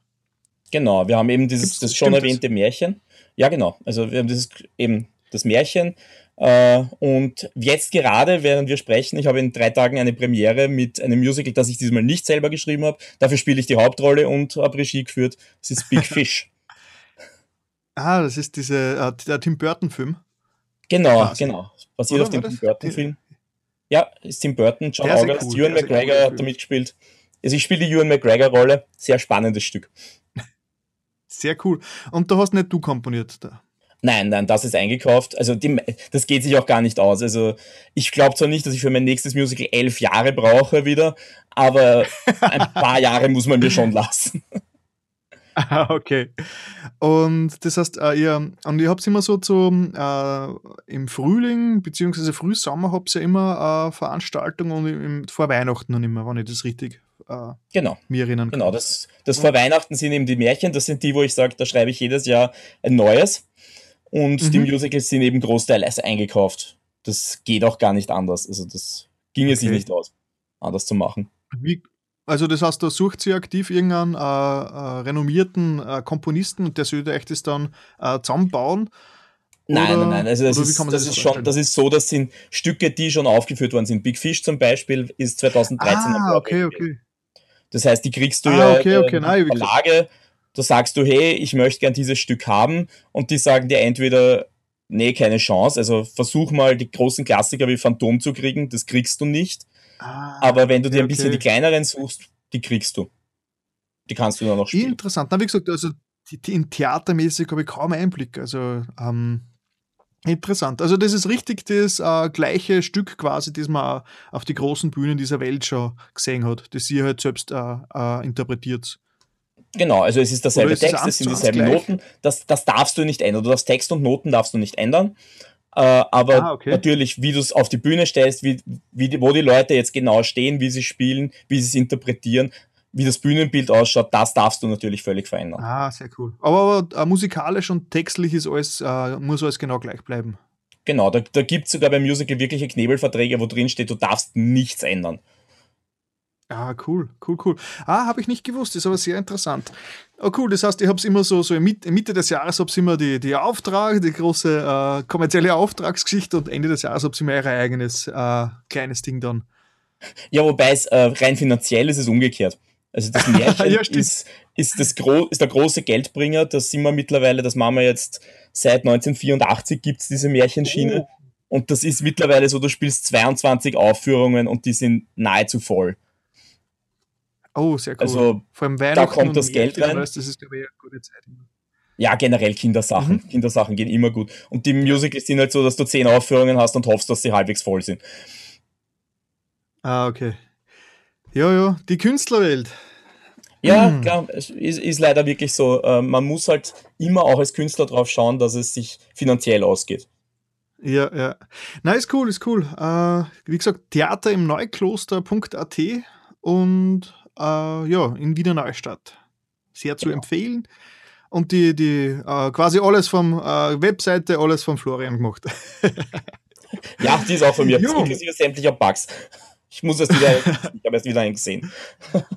Genau, wir haben eben dieses Gibt's- das schon stimmt das? erwähnte Märchen. Ja, genau. Also wir haben dieses eben das Märchen. Äh, und jetzt gerade, während wir sprechen, ich habe in drei Tagen eine Premiere mit einem Musical, das ich diesmal nicht selber geschrieben habe. Dafür spiele ich die Hauptrolle und habe Regie geführt. Das ist Big [laughs] Fish. Ah, das ist diese, äh, der Tim Burton-Film. Genau, Quasi. genau. Basiert Oder auf dem Tim? Burton-Film. Ja, ist Tim Burton, John August, cool, Ewan McGregor cooler hat da mitgespielt. Also ich spiele die Ewan McGregor-Rolle. Sehr spannendes Stück. [laughs] Sehr cool. Und da hast nicht du komponiert da. Nein, nein, das ist eingekauft. Also die, das geht sich auch gar nicht aus. Also ich glaube zwar nicht, dass ich für mein nächstes Musical elf Jahre brauche wieder, aber ein [laughs] paar Jahre muss man mir schon lassen. Ah, okay. Und das heißt, äh, ihr, und ihr habt immer so zum, äh, im Frühling, beziehungsweise Frühsommer habt ihr ja immer äh, Veranstaltungen und im, vor Weihnachten dann immer, wenn ich das richtig äh, Genau, mir erinnern kann. genau. Das, das vor Weihnachten sind eben die Märchen. Das sind die, wo ich sage, da schreibe ich jedes Jahr ein neues. Und die Mhm. Musicals sind eben großteils eingekauft. Das geht auch gar nicht anders. Also das ginge sich Okay. nicht aus, anders zu machen. Wie, also das heißt, da sucht sie aktiv irgendeinen äh, äh, renommierten äh, Komponisten und der sollte euch das dann äh, zusammenbauen Nein, oder, nein, nein. Also das, ist, das, das ist schon, das ist so, das sind Stücke, die schon aufgeführt worden sind. Big Fish zum Beispiel ist 2013. Ah, okay, okay. Das heißt, die kriegst du ah, ja okay, okay. Nein, Verlage, da sagst du, hey, ich möchte gern dieses Stück haben und die sagen dir entweder, nee, keine Chance, also versuch mal die großen Klassiker wie Phantom zu kriegen, das kriegst du nicht. Ah, Aber wenn du dir ein bisschen okay. die kleineren suchst, die kriegst du. Die kannst du dann noch spielen. Interessant. Na, wie gesagt, also die, die in theatermäßig habe ich kaum Einblick. Also ähm, Interessant. Also das ist richtig das äh, gleiche Stück quasi, das man auf die großen Bühnen dieser Welt schon gesehen hat, das sie halt selbst äh, äh, interpretiert. Genau, also es ist derselbe ist Text, es sind dieselben Noten. Das, das darfst du nicht ändern. Du darfst Text und Noten darfst du nicht ändern. Äh, aber ah, okay. natürlich, wie du es auf die Bühne stellst, wie, wie die, wo die Leute jetzt genau stehen, wie sie spielen, wie sie es interpretieren, wie das Bühnenbild ausschaut, das darfst du natürlich völlig verändern. Ah, sehr cool. Aber, aber äh, musikalisch und textlich ist alles, äh, muss alles genau gleich bleiben. Genau, da, da gibt es sogar beim Musical wirkliche Knebelverträge, wo drin steht, du darfst nichts ändern. Ah, cool, cool, cool. Ah, habe ich nicht gewusst, ist aber sehr interessant. Oh, cool, das heißt, ich habe es immer so, so in Mitte des Jahres habe immer die, die Auftrag, die große äh, kommerzielle Auftragsgeschichte und Ende des Jahres habe immer ihr eigenes äh, kleines Ding dann. Ja, wobei es äh, rein finanziell ist es umgekehrt. Also das [laughs] Märchen ja, ist, ist, das Gro ist der große Geldbringer, das sind wir mittlerweile, das machen wir jetzt seit 1984 gibt es diese Märchenschiene. Oh. Und das ist mittlerweile so, du spielst 22 Aufführungen und die sind nahezu voll. Oh, sehr cool. Also Vor allem da kommt das Geld rein. Das ist, glaube ich, eine gute Zeit. Ja, generell Kindersachen. Mhm. Kindersachen gehen immer gut. Und die Musicals sind halt so, dass du 10 Aufführungen hast und hoffst, dass sie halbwegs voll sind. Ah, okay. Ja, ja, die Künstlerwelt. Ja, mhm. klar, es ist, ist, leider wirklich so. Äh, man muss halt immer auch als Künstler drauf schauen, dass es sich finanziell ausgeht. Ja, ja. Na, ist cool, ist cool. Äh, wie gesagt, Theater im Neukloster.at und äh, ja, in Wiener Neustadt. Sehr zu genau. empfehlen. Und die, die äh, quasi alles vom äh, Webseite, alles von Florian gemacht. [laughs] ja, die ist auch von mir, [laughs] inklusive sämtlicher Bugs. Ich muss es wieder, [laughs] ich habe es wieder eingesehen.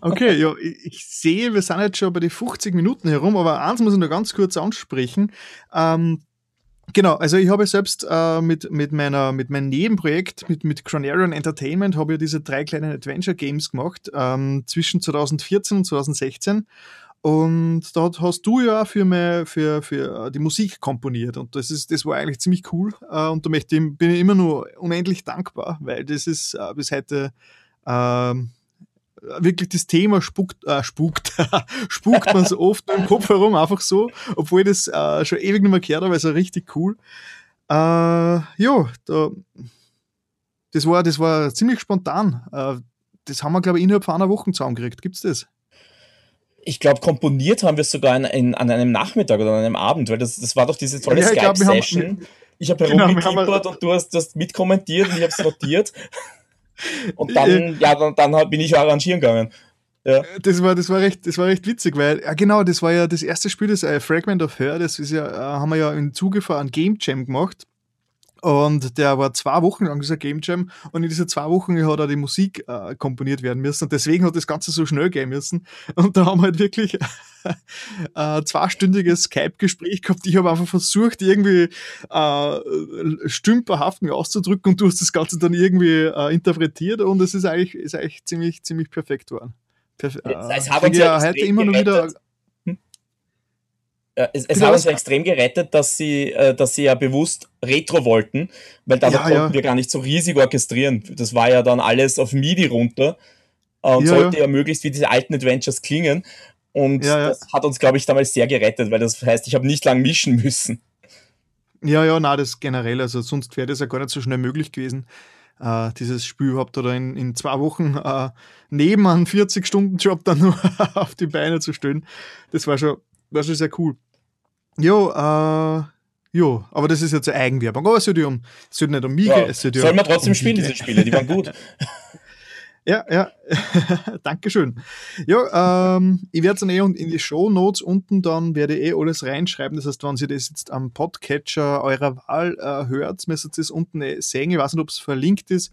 Okay, ja, ich sehe, wir sind jetzt schon bei den 50 Minuten herum, aber eins muss ich noch ganz kurz ansprechen. Ähm, Genau, also ich habe selbst äh, mit, mit, meiner, mit meinem Nebenprojekt, mit, mit Cronarian Entertainment, habe ich diese drei kleinen Adventure Games gemacht, ähm, zwischen 2014 und 2016. Und dort hast du ja für, meine, für, für die Musik komponiert und das, ist, das war eigentlich ziemlich cool. Äh, und da möchte bin ich immer nur unendlich dankbar, weil das ist äh, bis heute äh, wirklich das Thema spukt, äh, spukt, [laughs] spukt man so oft im Kopf herum, einfach so, obwohl ich das äh, schon ewig nicht mehr gehört habe, also richtig cool. Äh, ja, da, das, war, das war ziemlich spontan. Äh, das haben wir, glaube ich, innerhalb von einer Woche zusammengekriegt. Gibt es das? ich glaube, komponiert haben wir es sogar in, in, an einem Nachmittag oder an einem Abend, weil das, das war doch diese tolle ja, Skype-Session. Ich habe genau, herumgekippert und du hast das mitkommentiert und ich habe es notiert. Und dann, ja, dann, dann bin ich arrangieren gegangen. Ja. Das war, das war recht, das war recht witzig, weil, ja genau, das war ja das erste Spiel, das äh, Fragment of Her, das ist ja, äh, haben wir ja im Zuge von Game Jam gemacht. Und der war zwei Wochen lang, dieser Game Jam. Und in diesen zwei Wochen hat auch die Musik äh, komponiert werden müssen. Und deswegen hat das Ganze so schnell gehen müssen. Und da haben wir halt wirklich ein [laughs] zweistündiges Skype-Gespräch gehabt. Ich habe einfach versucht, irgendwie äh, stümperhaft mir auszudrücken und du hast das Ganze dann irgendwie äh, interpretiert. Und es ist eigentlich, ist eigentlich ziemlich, ziemlich perfekt geworden. Perf es, es hat uns ja heute immer noch wieder äh, es, es hat uns extrem gerettet, dass sie, äh, dass sie ja bewusst Retro wollten, weil da ja, konnten ja. wir gar nicht so riesig orchestrieren. Das war ja dann alles auf MIDI runter und ja, sollte ja. möglichst wie diese alten Adventures klingen. Und das hat uns, glaube ich, damals sehr gerettet, weil das heißt, ich habe nicht lang mischen müssen. Ja, ja, na, das generell, also sonst wäre das ja gar nicht so schnell möglich gewesen, äh, dieses Spiel überhaupt oder in, in zwei Wochen äh, neben einem 40-Stunden-Job dann nur [laughs] auf die Beine zu stellen. Das war schon das ist sehr cool. Jo, äh, jo, aber das ist jetzt eine Eigenwerbung. Aber es sollte, um, es sollte nicht um mich ja, gehen. Sollen wir trotzdem um spielen, diese Spiele? Die waren gut. [laughs] ja, ja. [laughs] Dankeschön. Ja, ähm, ich werde es dann eh in die Show Notes unten dann werde ich eh alles reinschreiben. Das heißt, wenn Sie das jetzt am Podcatcher eurer Wahl äh, hört, müsst ihr es unten eh sehen. Ich weiß nicht, ob es verlinkt ist.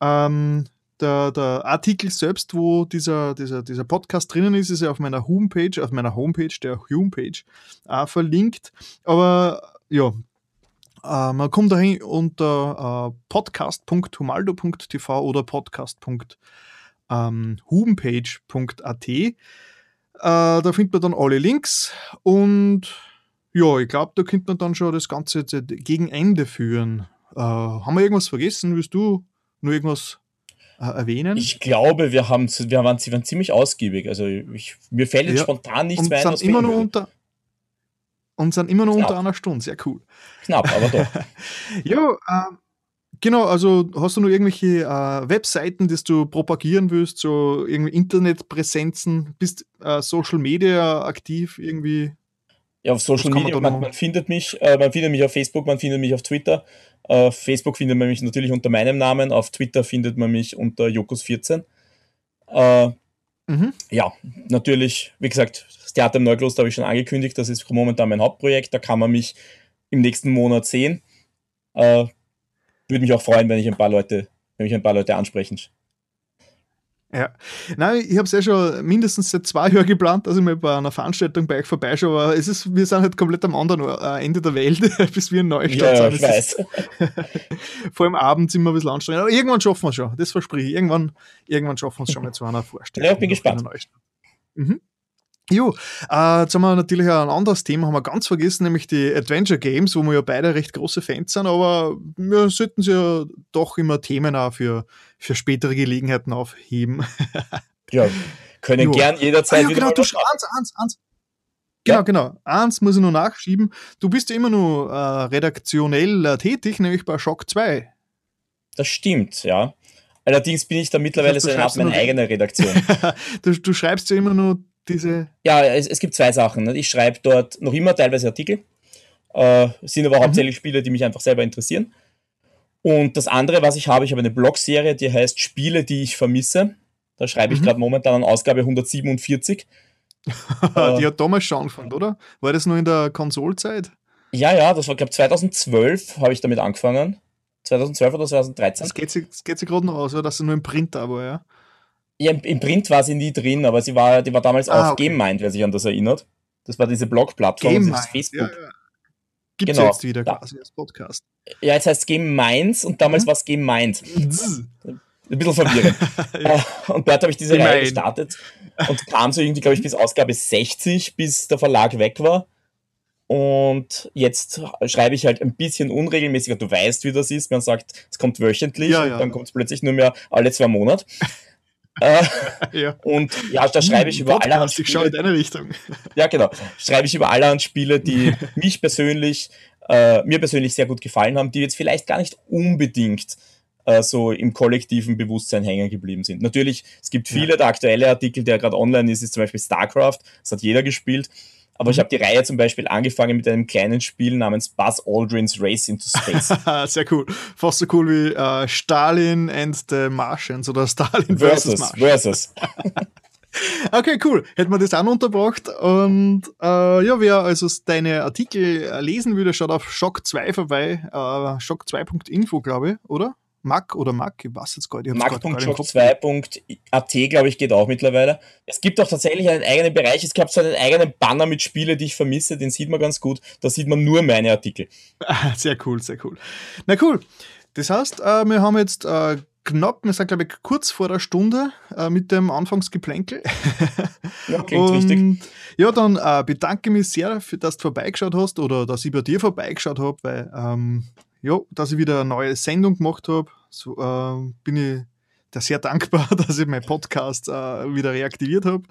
Ähm, der, der Artikel selbst, wo dieser, dieser, dieser Podcast drinnen ist, ist ja auf meiner Homepage, auf meiner Homepage, der Homepage, auch verlinkt. Aber ja, Äh, man kommt dahin unter äh, podcast.humaldo.tv oder podcast.hubenpage.at. Äh, da findet man dann alle Links und ja, ich glaube, da könnte man dann schon das Ganze gegen Ende führen. Äh, haben wir irgendwas vergessen? Willst du nur irgendwas äh, erwähnen? Ich glaube, wir, haben, wir, waren, sie waren ziemlich ausgiebig. Also ich, mir fällt jetzt ja. spontan nichts mehr ein. Immer nur unter, und sind immer noch Knapp. unter einer Stunde. Sehr cool. Knapp, aber doch. [laughs] ja, äh, genau. Also hast du noch irgendwelche äh, Webseiten, die du propagieren willst, so irgendwie Internetpräsenzen? Bist äh, Social Media aktiv irgendwie? Ja, auf Social Media, man, man, findet mich, äh, man findet mich auf Facebook, man findet mich auf Twitter. Auf Facebook findet man mich natürlich unter meinem Namen, auf Twitter findet man mich unter Jokus14. Äh, mhm. Ja, natürlich, wie gesagt, das Theater im Neukloster habe ich schon angekündigt, das ist momentan mein Hauptprojekt, da kann man mich im nächsten Monat sehen. Äh, würde mich auch freuen, wenn ich ein paar Leute, wenn mich ein paar Leute ansprechen. Ja, nein, ich habe es ja schon mindestens seit zwei Jahren geplant, dass ich mal bei einer Veranstaltung bei euch vorbeischaue, aber es ist, wir sind halt komplett am anderen äh, Ende der Welt, [laughs] bis wir in Neustadt ja, sind. Ja, ich weiß. [laughs] vor allem abends immer ein bisschen anstrengend, aber irgendwann schaffen wir es schon, das verspreche ich. Irgendwann, irgendwann schaffen wir es schon mal zu einer Vorstellung. Ja, ich bin gespannt. Mhm. Jo, äh, jetzt haben wir natürlich ein anderes Thema, haben wir ganz vergessen, nämlich die Adventure Games, wo wir ja beide recht große Fans sind, aber wir sollten sie ja doch immer Themen auch für, für spätere Gelegenheiten aufheben. [laughs] ja, können jo. gern jederzeit ah, ja, genau, du eins, eins, eins. Genau, ja. genau. Eins muss ich noch nachschieben. Du bist ja immer noch äh, redaktionell äh, tätig, nämlich bei Shock 2. Das stimmt, ja. Allerdings bin ich da mittlerweile das heißt, so eine Art meine eigene Redaktion. [laughs] du, du schreibst ja immer nur diese. Ja, es, es gibt zwei Sachen. Ne? Ich schreibe dort noch immer teilweise Artikel, äh, sind aber mhm. hauptsächlich Spiele, die mich einfach selber interessieren. Und das andere, was ich habe, ich habe eine Blogserie, die heißt Spiele, die ich vermisse. Da schreibe ich mhm. gerade momentan an Ausgabe 147. [laughs] die hat damals schon angefangen, oder? War das nur in der Konsolzeit? Ja, ja, das war, glaube ich, 2012 habe ich damit angefangen. 2012 oder 2013. Das geht sich, sich gerade noch aus? Dass sie nur im Print aber, ja. Ja, im Print war sie nie drin, aber sie war, die war damals ah, auf okay. GameMind, wer sich an das erinnert. Das war diese Blog-Plattform, das Facebook. Ja, ja. Gibt genau. jetzt wieder quasi als Podcast. Ja, jetzt heißt es Game Minds und damals mhm. war es Game Mind. Ein bisschen verwirrend. [laughs] ja. Äh, und dort habe ich diese Gemein. Reihe gestartet und kam so irgendwie, glaube ich, bis Ausgabe 60, bis der Verlag weg war. Und jetzt schreibe ich halt ein bisschen unregelmäßiger. Du weißt, wie das ist. Man sagt, es kommt wöchentlich ja, und dann kommt es plötzlich nur mehr alle zwei Monate. Äh, ja. Und ja, da schreibe ich über Podcast, allerhand Spiele. Ich schaue in deine Richtung. Ja, genau. Schreibe ich über allerhand Spiele, die [laughs] mich persönlich, äh, mir persönlich sehr gut gefallen haben, die jetzt vielleicht gar nicht unbedingt äh, so im kollektiven Bewusstsein hängen geblieben sind. Natürlich, es gibt viele, ja. der aktuelle Artikel, der gerade online ist, ist zum Beispiel StarCraft, das hat jeder gespielt. Aber ich mhm. habe die Reihe zum Beispiel angefangen mit einem kleinen Spiel namens Buzz Aldrin's Race into Space. [laughs] Sehr cool. Fast so cool wie uh, Stalin and the Martians oder Stalin versus, versus Versus. [laughs] [laughs] okay, cool. Hätten wir das auch unterbracht. Und äh, ja, wer also deine Artikel lesen würde, schaut auf Shock 2 vorbei. Äh, Shock2.info, glaube ich, oder? Mac oder Mac, ich weiß jetzt gar nicht. Mac.shop2.at, glaube ich, geht auch mittlerweile. Es gibt auch tatsächlich einen eigenen Bereich. Es gab so einen eigenen Banner mit Spielen, die ich vermisse. Den sieht man ganz gut. Da sieht man nur meine Artikel. Sehr cool, sehr cool. Na cool. Das heißt, äh, wir haben jetzt äh, knapp, wir sind glaube ich kurz vor der Stunde äh, mit dem Anfangsgeplänkel. Ja, klingt Und, richtig. Ja, dann äh, bedanke mich sehr, für, dass du vorbeigeschaut hast oder dass ich bei dir vorbeigeschaut habe, weil ähm, ja, dass ich wieder eine neue Sendung gemacht habe. So, äh, bin ich da sehr [laughs] dankbar, dass ich meinen Podcast äh, wieder reaktiviert habe.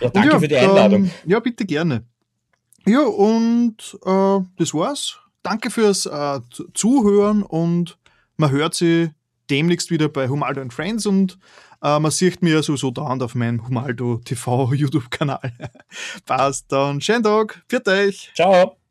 Ja, danke ja, für die Einladung. Ähm, ja, bitte gerne. Ja, und äh, das war's. Danke fürs äh, Zuhören und man hört sie demnächst wieder bei Humaldo and Friends und äh, man sieht mir sowieso dauernd auf meinem Humaldo TV [laughs] YouTube-Kanal. Passt dann. Schönen Tag. Für euch. Ciao.